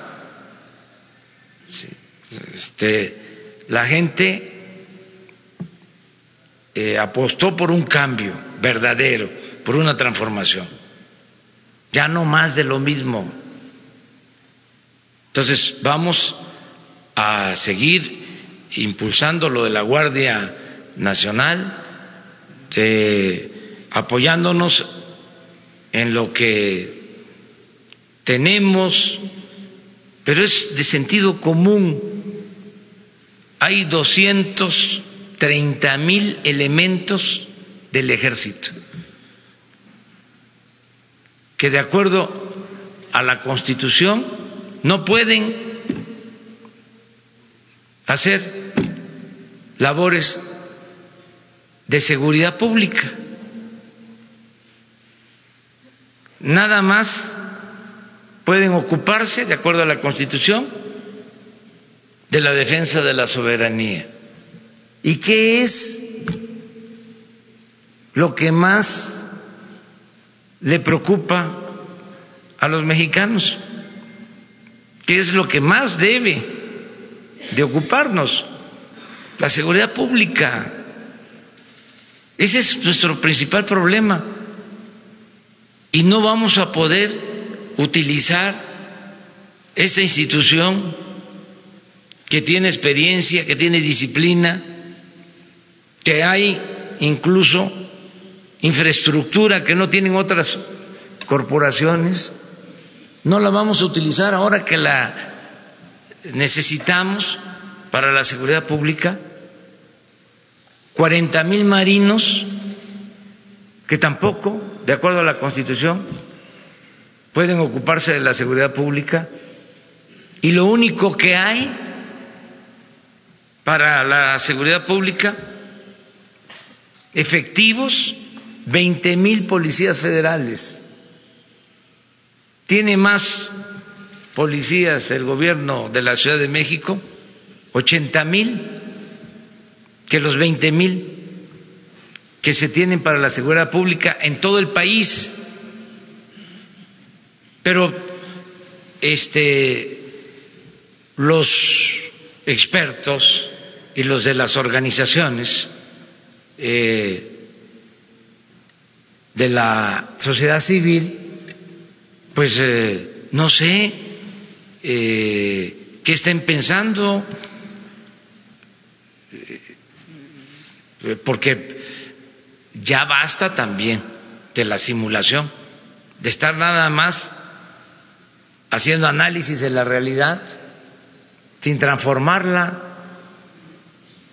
este, la gente eh, apostó por un cambio verdadero, por una transformación. Ya no más de lo mismo. Entonces vamos a seguir impulsando lo de la Guardia Nacional, apoyándonos en lo que tenemos, pero es de sentido común. Hay 200 treinta mil elementos del ejército que de acuerdo a la constitución no pueden hacer labores de seguridad pública. Nada más pueden ocuparse, de acuerdo a la Constitución, de la defensa de la soberanía. ¿Y qué es lo que más le preocupa a los mexicanos, que es lo que más debe de ocuparnos, la seguridad pública. Ese es nuestro principal problema. Y no vamos a poder utilizar esta institución que tiene experiencia, que tiene disciplina, que hay incluso infraestructura que no tienen otras corporaciones, no la vamos a utilizar ahora que la necesitamos para la seguridad pública. 40 mil marinos que tampoco, de acuerdo a la Constitución, pueden ocuparse de la seguridad pública y lo único que hay para la seguridad pública efectivos 20 mil policías federales. Tiene más policías el gobierno de la Ciudad de México, 80 mil, que los 20 mil que se tienen para la seguridad pública en todo el país. Pero este los expertos y los de las organizaciones eh, de la sociedad civil, pues eh, no sé eh, qué estén pensando, porque ya basta también de la simulación, de estar nada más haciendo análisis de la realidad sin transformarla,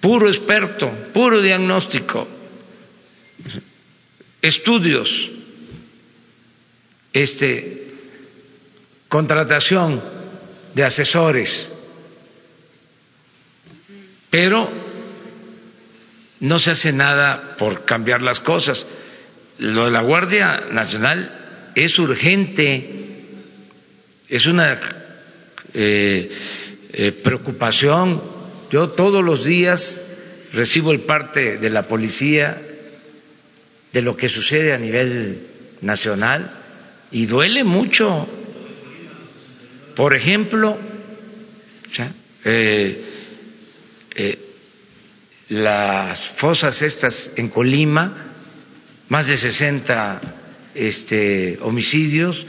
puro experto, puro diagnóstico estudios, este, contratación de asesores, pero no se hace nada por cambiar las cosas. Lo de la Guardia Nacional es urgente, es una eh, eh, preocupación. Yo todos los días recibo el parte de la policía de lo que sucede a nivel nacional y duele mucho. Por ejemplo, eh, eh, las fosas estas en Colima, más de 60 este, homicidios,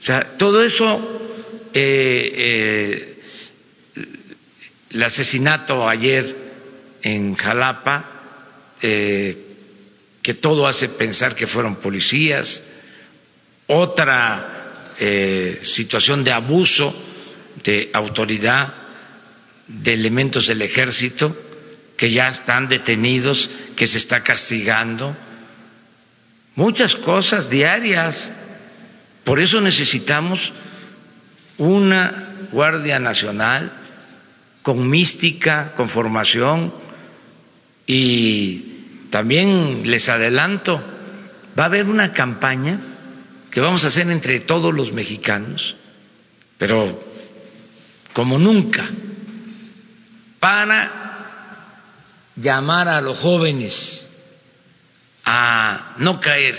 o sea, todo eso, eh, el asesinato ayer en Jalapa, que todo hace pensar que fueron policías, otra eh, situación de abuso de autoridad de elementos del ejército que ya están detenidos, que se está castigando, muchas cosas diarias. Por eso necesitamos una Guardia Nacional con mística, con formación y también les adelanto, va a haber una campaña que vamos a hacer entre todos los mexicanos, pero como nunca, para llamar a los jóvenes a no caer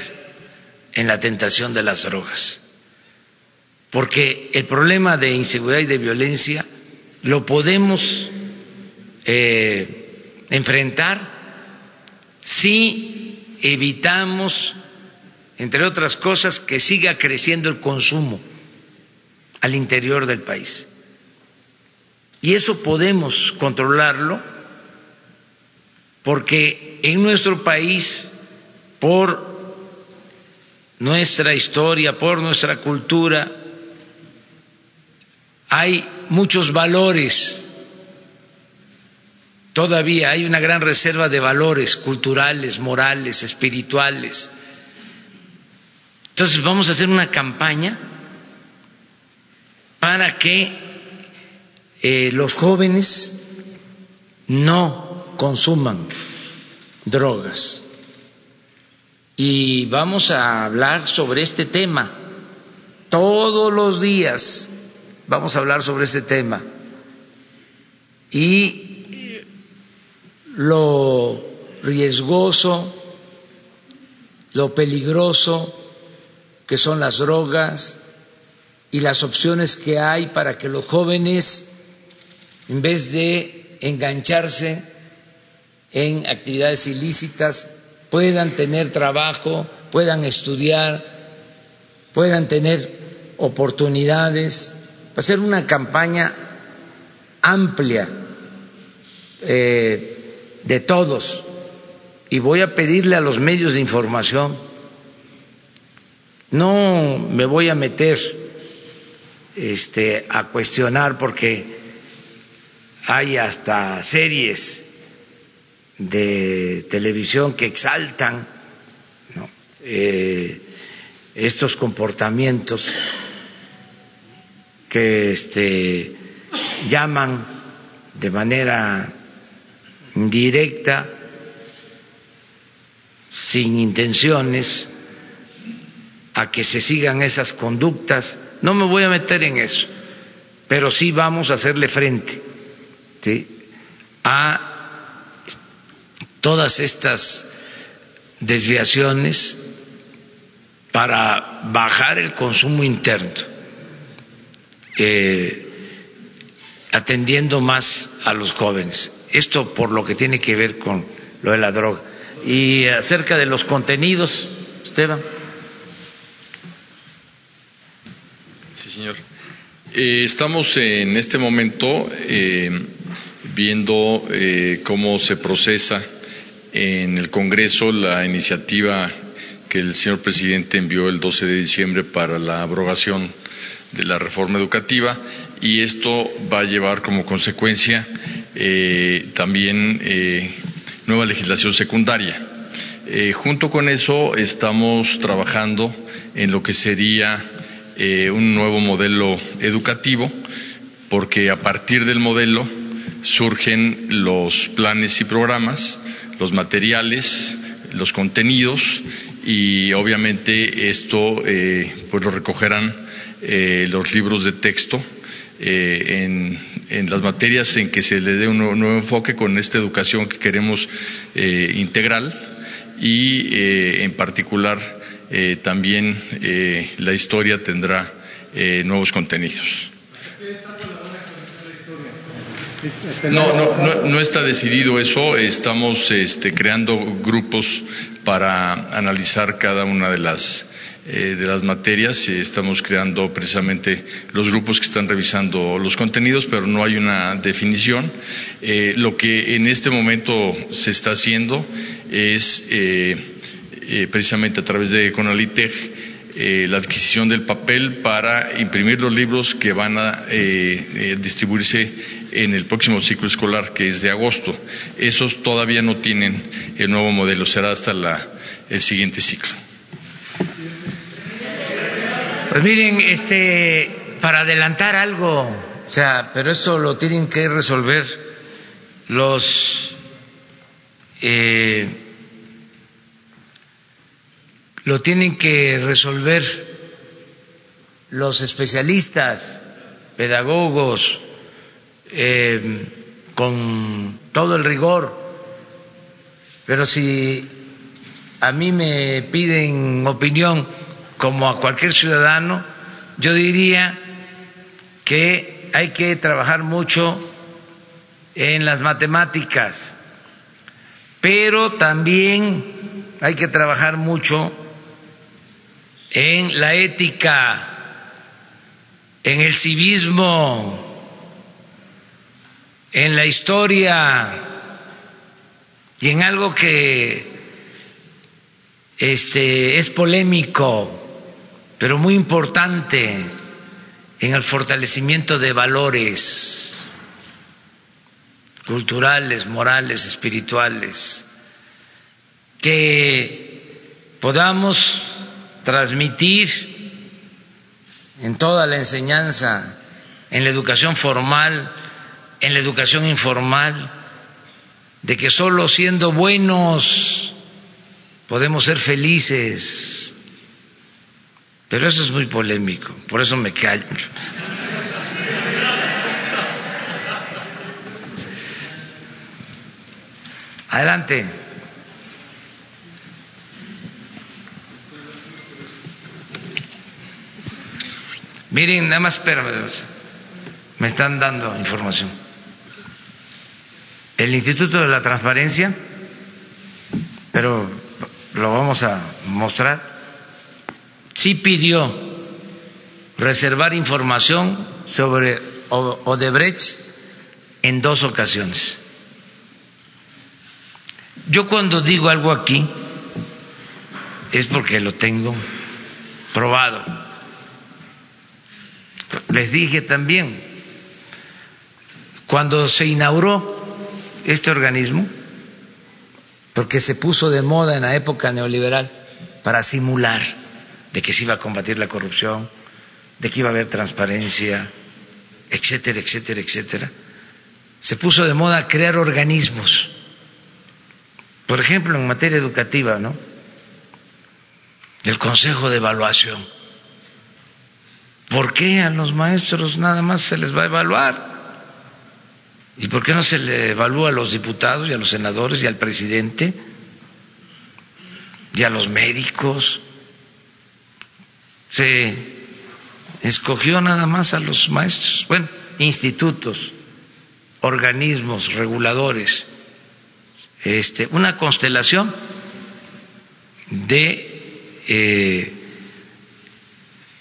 en la tentación de las drogas. Porque el problema de inseguridad y de violencia lo podemos eh, enfrentar si evitamos, entre otras cosas, que siga creciendo el consumo al interior del país. Y eso podemos controlarlo porque en nuestro país, por nuestra historia, por nuestra cultura, hay muchos valores Todavía hay una gran reserva de valores culturales, morales, espirituales. Entonces vamos a hacer una campaña para que eh, los jóvenes no consuman drogas. Y vamos a hablar sobre este tema. Todos los días vamos a hablar sobre este tema. Y lo riesgoso, lo peligroso que son las drogas, y las opciones que hay para que los jóvenes, en vez de engancharse en actividades ilícitas, puedan tener trabajo, puedan estudiar, puedan tener oportunidades. A ser una campaña amplia eh, de todos y voy a pedirle a los medios de información, no me voy a meter este, a cuestionar porque hay hasta series de televisión que exaltan eh, estos comportamientos que este, llaman de manera indirecta, sin intenciones, a que se sigan esas conductas. No me voy a meter en eso, pero sí vamos a hacerle frente a todas estas desviaciones para bajar el consumo interno, eh, atendiendo más a los jóvenes. Esto por lo que tiene que ver con lo de la droga. Y acerca de los contenidos, Esteban. Sí, señor. Eh, estamos en este momento eh, viendo cómo se procesa en el Congreso la iniciativa que el señor presidente envió el 12 de diciembre para la abrogación de la reforma educativa y esto va a llevar como consecuencia eh, también eh, nueva legislación secundaria. Eh, junto con eso estamos trabajando en lo que sería un nuevo modelo educativo porque a partir del modelo surgen los planes y programas los materiales, los contenidos y obviamente esto pues lo recogerán eh, los libros de texto eh, en, las materias en que se le dé un nuevo, enfoque con esta educación que queremos integral y en particular también la historia tendrá nuevos contenidos. No, no, no, está decidido eso. Estamos este, creando grupos para analizar cada una de las eh, de las materias. Estamos creando precisamente los grupos que están revisando los contenidos, pero no hay una definición. Eh, lo que en este momento se está haciendo es eh, precisamente a través de Conalitech la adquisición del papel para imprimir los libros que van a distribuirse en el próximo ciclo escolar, que es de agosto. Esos todavía no tienen el nuevo modelo, será hasta la, el siguiente ciclo. Pues miren, este, para adelantar algo, o sea, pero esto lo tienen que resolver los eh, lo tienen que resolver los especialistas, pedagogos, eh, con todo el rigor, pero si a mí me piden opinión como a cualquier ciudadano, yo diría que hay que trabajar mucho en las matemáticas, pero también hay que trabajar mucho en la ética, en el civismo, en la historia y en algo que este es polémico, pero muy importante en el fortalecimiento de valores culturales, morales, espirituales, que podamos transmitir en toda la enseñanza, en la educación formal, en la educación informal, de que solo siendo buenos podemos ser felices. Pero eso es muy polémico, por eso me callo. Adelante. Miren, nada más espérame, me están dando información. El Instituto de la Transparencia, pero lo vamos a mostrar, sí pidió reservar información sobre Odebrecht en dos ocasiones. Yo cuando digo algo aquí es porque lo tengo probado. Les dije también, cuando se inauguró este organismo, porque se puso de moda en la época neoliberal para simular de que se iba a combatir la corrupción, de que iba a haber transparencia, etcétera, etcétera, etcétera, se puso de moda crear organismos. Por ejemplo, en materia educativa, ¿no? El Consejo de Evaluación. ¿Por qué a los maestros nada más se les va a evaluar? ¿Y por qué no se le evalúa a los diputados y a los senadores y al presidente y a los médicos? Se escogió nada más a los maestros. Bueno, institutos, organismos reguladores, este, una constelación de eh,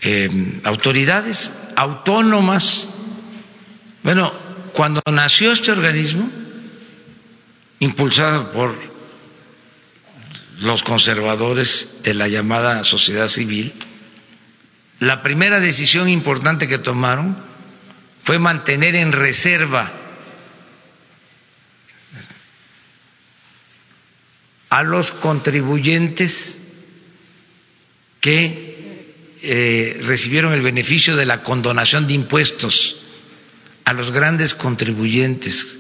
em, autoridades autónomas. Bueno, cuando nació este organismo, impulsado por los conservadores de la llamada sociedad civil, la primera decisión importante que tomaron fue mantener en reserva a los contribuyentes que eh, recibieron el beneficio de la condonación de impuestos a los grandes contribuyentes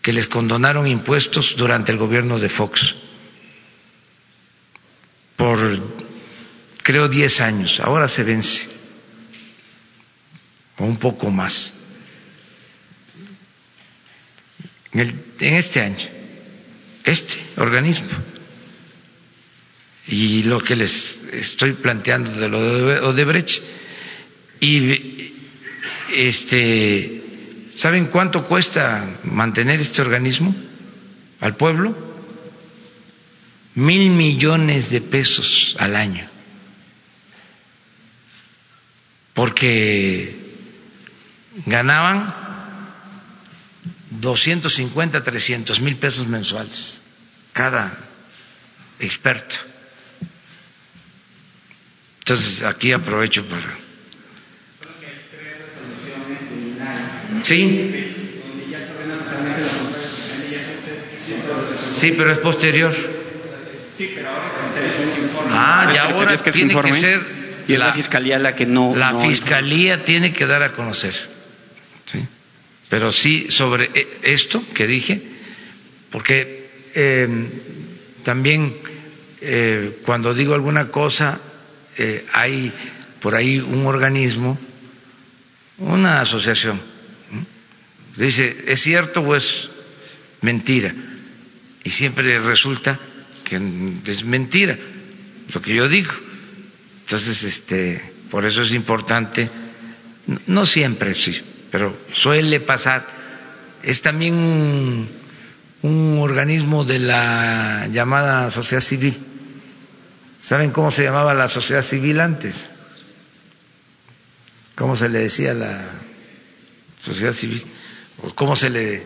que les condonaron impuestos durante el gobierno de Fox por creo 10 años, ahora se vence, o un poco más, en, este año, este organismo. Y lo que les estoy planteando de lo de Odebrecht, y este, ¿saben cuánto cuesta mantener este organismo al pueblo? Mil millones de pesos al año. Porque ganaban 250, 300 mil pesos mensuales cada experto. Entonces aquí aprovecho para Sí. Sí, pero es posterior. Ah, ya ahora tiene que ser y la, fiscalía la que no. La fiscalía tiene que dar a conocer. ¿sí? Pero sí sobre e, esto que dije, porque eh, también eh, cuando digo alguna cosa eh, hay por ahí un organismo, una asociación Dice, ¿es cierto o es mentira? Y siempre resulta que es mentira lo que yo digo. Entonces, este, por eso es importante, no siempre sí, pero suele pasar. Es también un, un organismo de la llamada sociedad civil. ¿Saben cómo se llamaba la sociedad civil antes? ¿Cómo se le decía la sociedad civil? ¿Cómo se le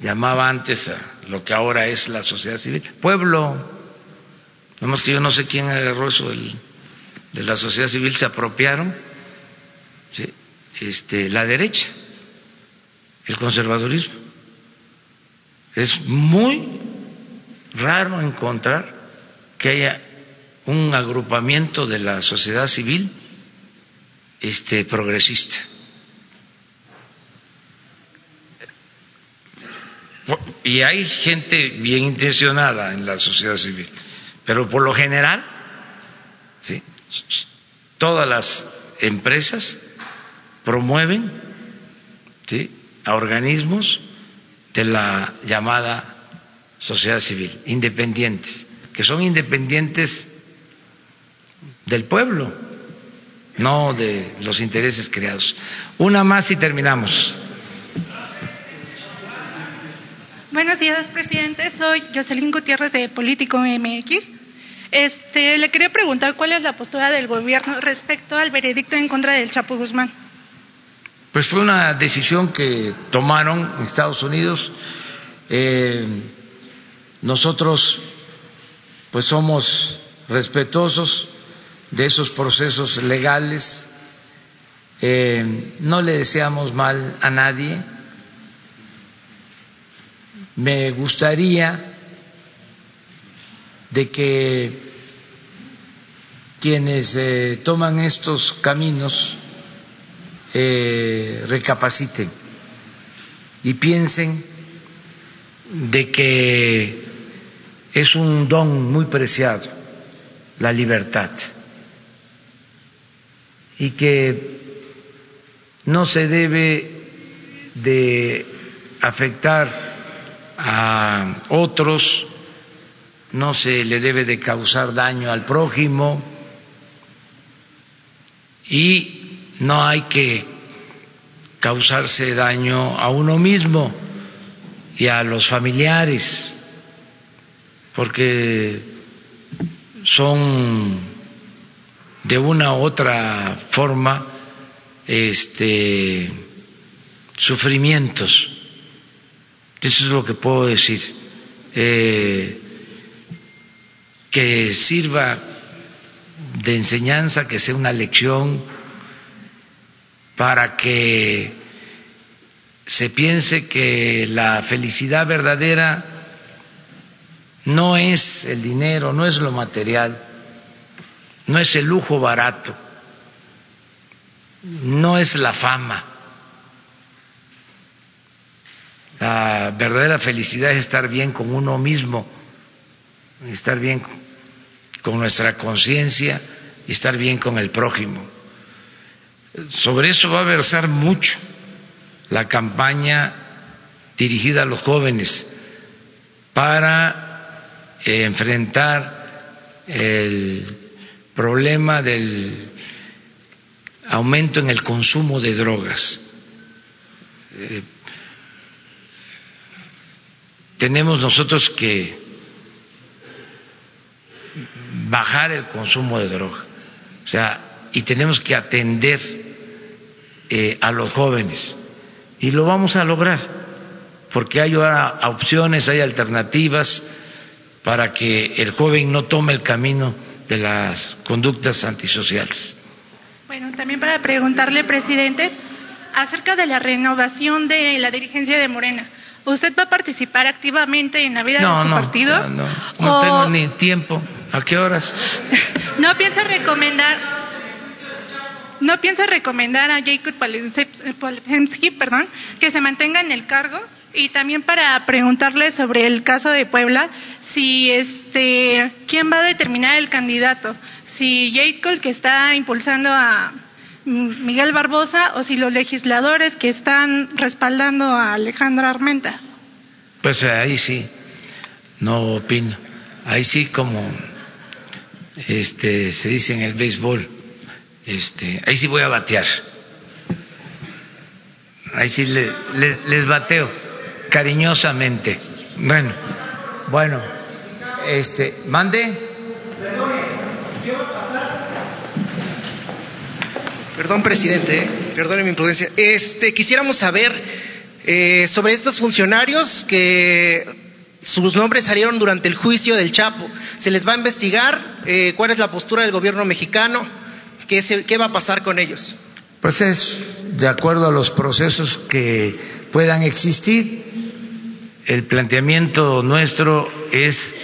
llamaba antes a lo que ahora es la sociedad civil? Pueblo. Vemos que yo no sé quién agarró eso de la sociedad civil, se apropiaron. Este, la derecha, el conservadurismo. Es muy raro encontrar que haya un agrupamiento de la sociedad civil este, progresista. y hay gente bien intencionada en la sociedad civil, pero por lo general, ¿sí? todas las empresas promueven ¿sí? a organismos de la llamada sociedad civil, independientes, que son independientes del pueblo, no de los intereses creados. Una más y terminamos. Buenos días, presidente. Soy Jocelyn Gutiérrez de Político MX. Este, le quería preguntar cuál es la postura del gobierno respecto al veredicto en contra del Chapo Guzmán. Pues fue una decisión que tomaron en Estados Unidos. Eh, nosotros, pues somos respetuosos de esos procesos legales. Eh, no le deseamos mal a nadie. Me gustaría de que quienes eh, toman estos caminos eh, recapaciten y piensen de que es un don muy preciado la libertad y que no se debe de afectar a otros, no se le debe de causar daño al prójimo y no hay que causarse daño a uno mismo y a los familiares, porque son de una u otra forma este, sufrimientos. Eso es lo que puedo decir. Eh, que sirva de enseñanza, que sea una lección para que se piense que la felicidad verdadera no es el dinero, no es lo material, no es el lujo barato, no es la fama. La verdadera felicidad es estar bien con uno mismo, estar bien con nuestra conciencia y estar bien con el prójimo. Sobre eso va a versar mucho la campaña dirigida a los jóvenes para enfrentar el problema del aumento en el consumo de drogas. Eh, tenemos nosotros que bajar el consumo de droga, o sea, y tenemos que atender eh, a los jóvenes y lo vamos a lograr porque hay ahora opciones, hay alternativas para que el joven no tome el camino de las conductas antisociales. Bueno, también para preguntarle, presidente, acerca de la renovación de la dirigencia de Morena. ¿Usted va a participar activamente en la vida de su partido? No, no, no tengo ni tiempo. ¿A qué horas? ¿No piensa recomendar no piensa recomendar a Jacob Palensky, perdón, que se mantenga en el cargo? Y también para preguntarle sobre el caso de Puebla, si este, ¿quién va a determinar el candidato? Si Jacob que está impulsando a Miguel Barbosa o si los legisladores que están respaldando a Alejandro Armenta. Pues eh, ahí sí, no opino. Ahí sí como este se dice en el béisbol, este, ahí sí voy a batear. Ahí sí les bateo cariñosamente. Bueno, bueno, este, mande. Perdón, presidente, perdone mi imprudencia. Este, quisiéramos saber eh, sobre estos funcionarios que sus nombres salieron durante el juicio del Chapo. ¿Se les va a investigar? Eh, ¿Cuál es la postura del gobierno mexicano? ¿Qué, ¿Qué va a pasar con ellos? Pues es de acuerdo a los procesos que puedan existir el planteamiento nuestro es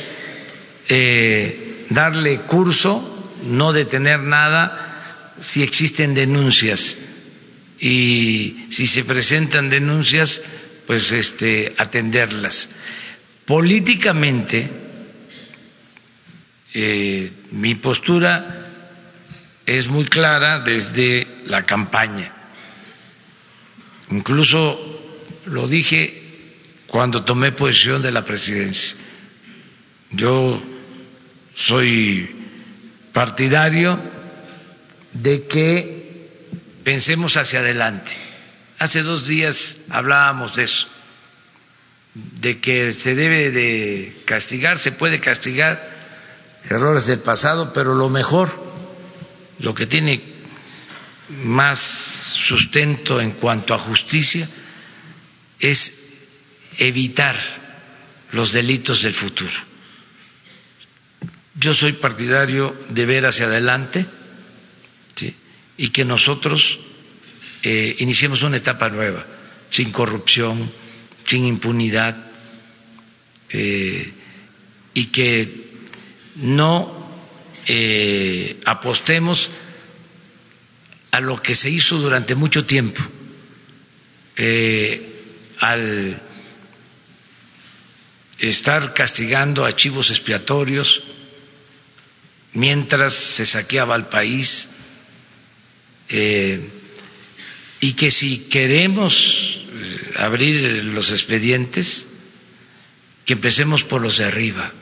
eh, darle curso, no detener nada si existen denuncias y si se presentan denuncias, pues este, atenderlas. Políticamente, eh, mi postura es muy clara desde la campaña. Incluso lo dije cuando tomé posesión de la presidencia. Yo soy partidario de que pensemos hacia adelante. Hace dos días hablábamos de eso, de que se debe de castigar, se puede castigar errores del pasado, pero lo mejor, lo que tiene más sustento en cuanto a justicia, es evitar los delitos del futuro. Yo soy partidario de ver hacia adelante y que nosotros eh, iniciemos una etapa nueva, sin corrupción, sin impunidad, eh, y que no eh, apostemos a lo que se hizo durante mucho tiempo, al estar castigando archivos expiatorios mientras se saqueaba al país eh, y que si queremos eh, abrir los expedientes, que empecemos por los de arriba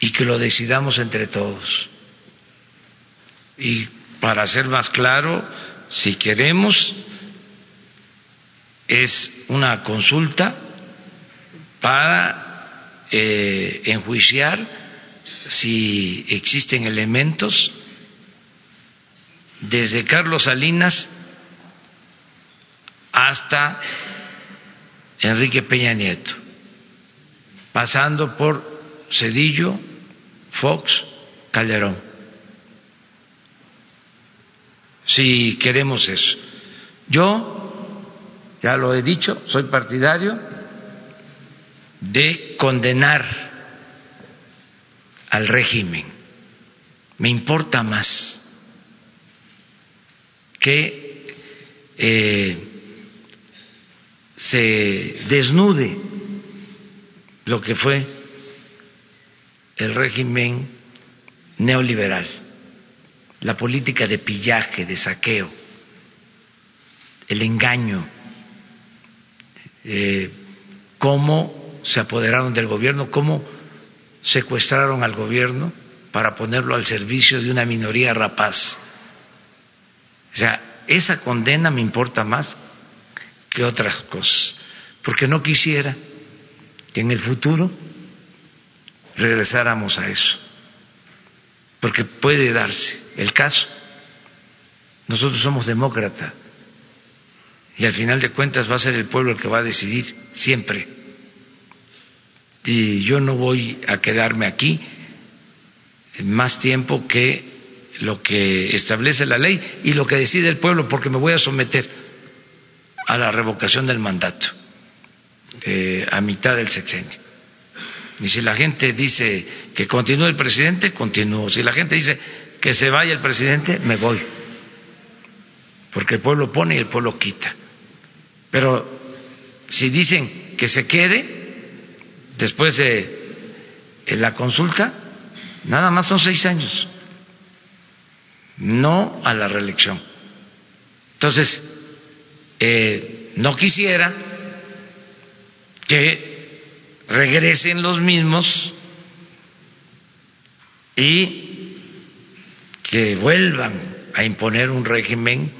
y que lo decidamos entre todos. Y para ser más claro, si queremos, es una consulta para eh, enjuiciar si existen elementos desde Carlos Salinas hasta Enrique Peña Nieto, pasando por Cedillo, Fox, Calderón. Si queremos eso. Yo, ya lo he dicho, soy partidario de condenar al régimen. Me importa más que eh, se desnude lo que fue el régimen neoliberal, la política de pillaje, de saqueo, el engaño, eh, cómo se apoderaron del gobierno, cómo secuestraron al gobierno para ponerlo al servicio de una minoría rapaz. O sea, esa condena me importa más que otras cosas, porque no quisiera que en el futuro regresáramos a eso, porque puede darse el caso. Nosotros somos demócratas y al final de cuentas va a ser el pueblo el que va a decidir siempre y yo no voy a quedarme aquí más tiempo que lo que establece la ley y lo que decide el pueblo, porque me voy a someter a la revocación del mandato eh, a mitad del sexenio. Y si la gente dice que continúe el presidente, continúo. Si la gente dice que se vaya el presidente, me voy. Porque el pueblo pone y el pueblo quita. Pero si dicen que se quede, después de la consulta, nada más son seis años, no a la reelección. Entonces, eh, no quisiera que regresen los mismos y que vuelvan a imponer un régimen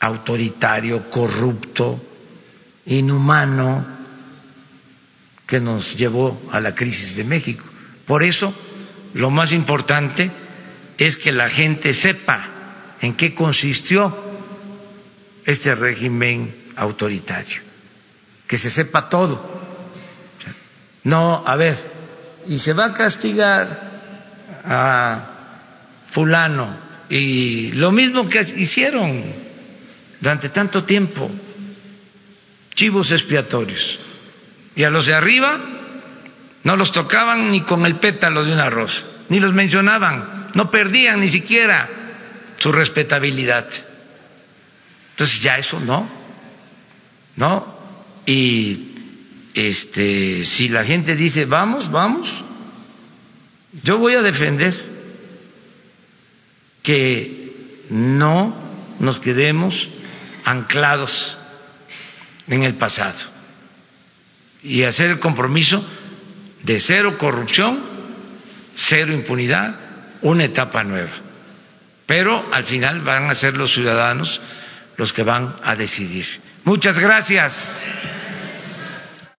autoritario, corrupto, inhumano, que nos llevó a la crisis de México. Por eso, lo más importante es que la gente sepa en qué consistió este régimen autoritario, que se sepa todo. No, a ver, y se va a castigar a fulano, y lo mismo que hicieron durante tanto tiempo, chivos expiatorios y a los de arriba no los tocaban ni con el pétalo de un arroz, ni los mencionaban, no perdían ni siquiera su respetabilidad. Entonces ya eso no, no. Y este, si la gente dice vamos, vamos, yo voy a defender que no nos quedemos anclados en el pasado y hacer el compromiso de cero corrupción, cero impunidad, una etapa nueva. Pero al final van a ser los ciudadanos los que van a decidir. Muchas gracias.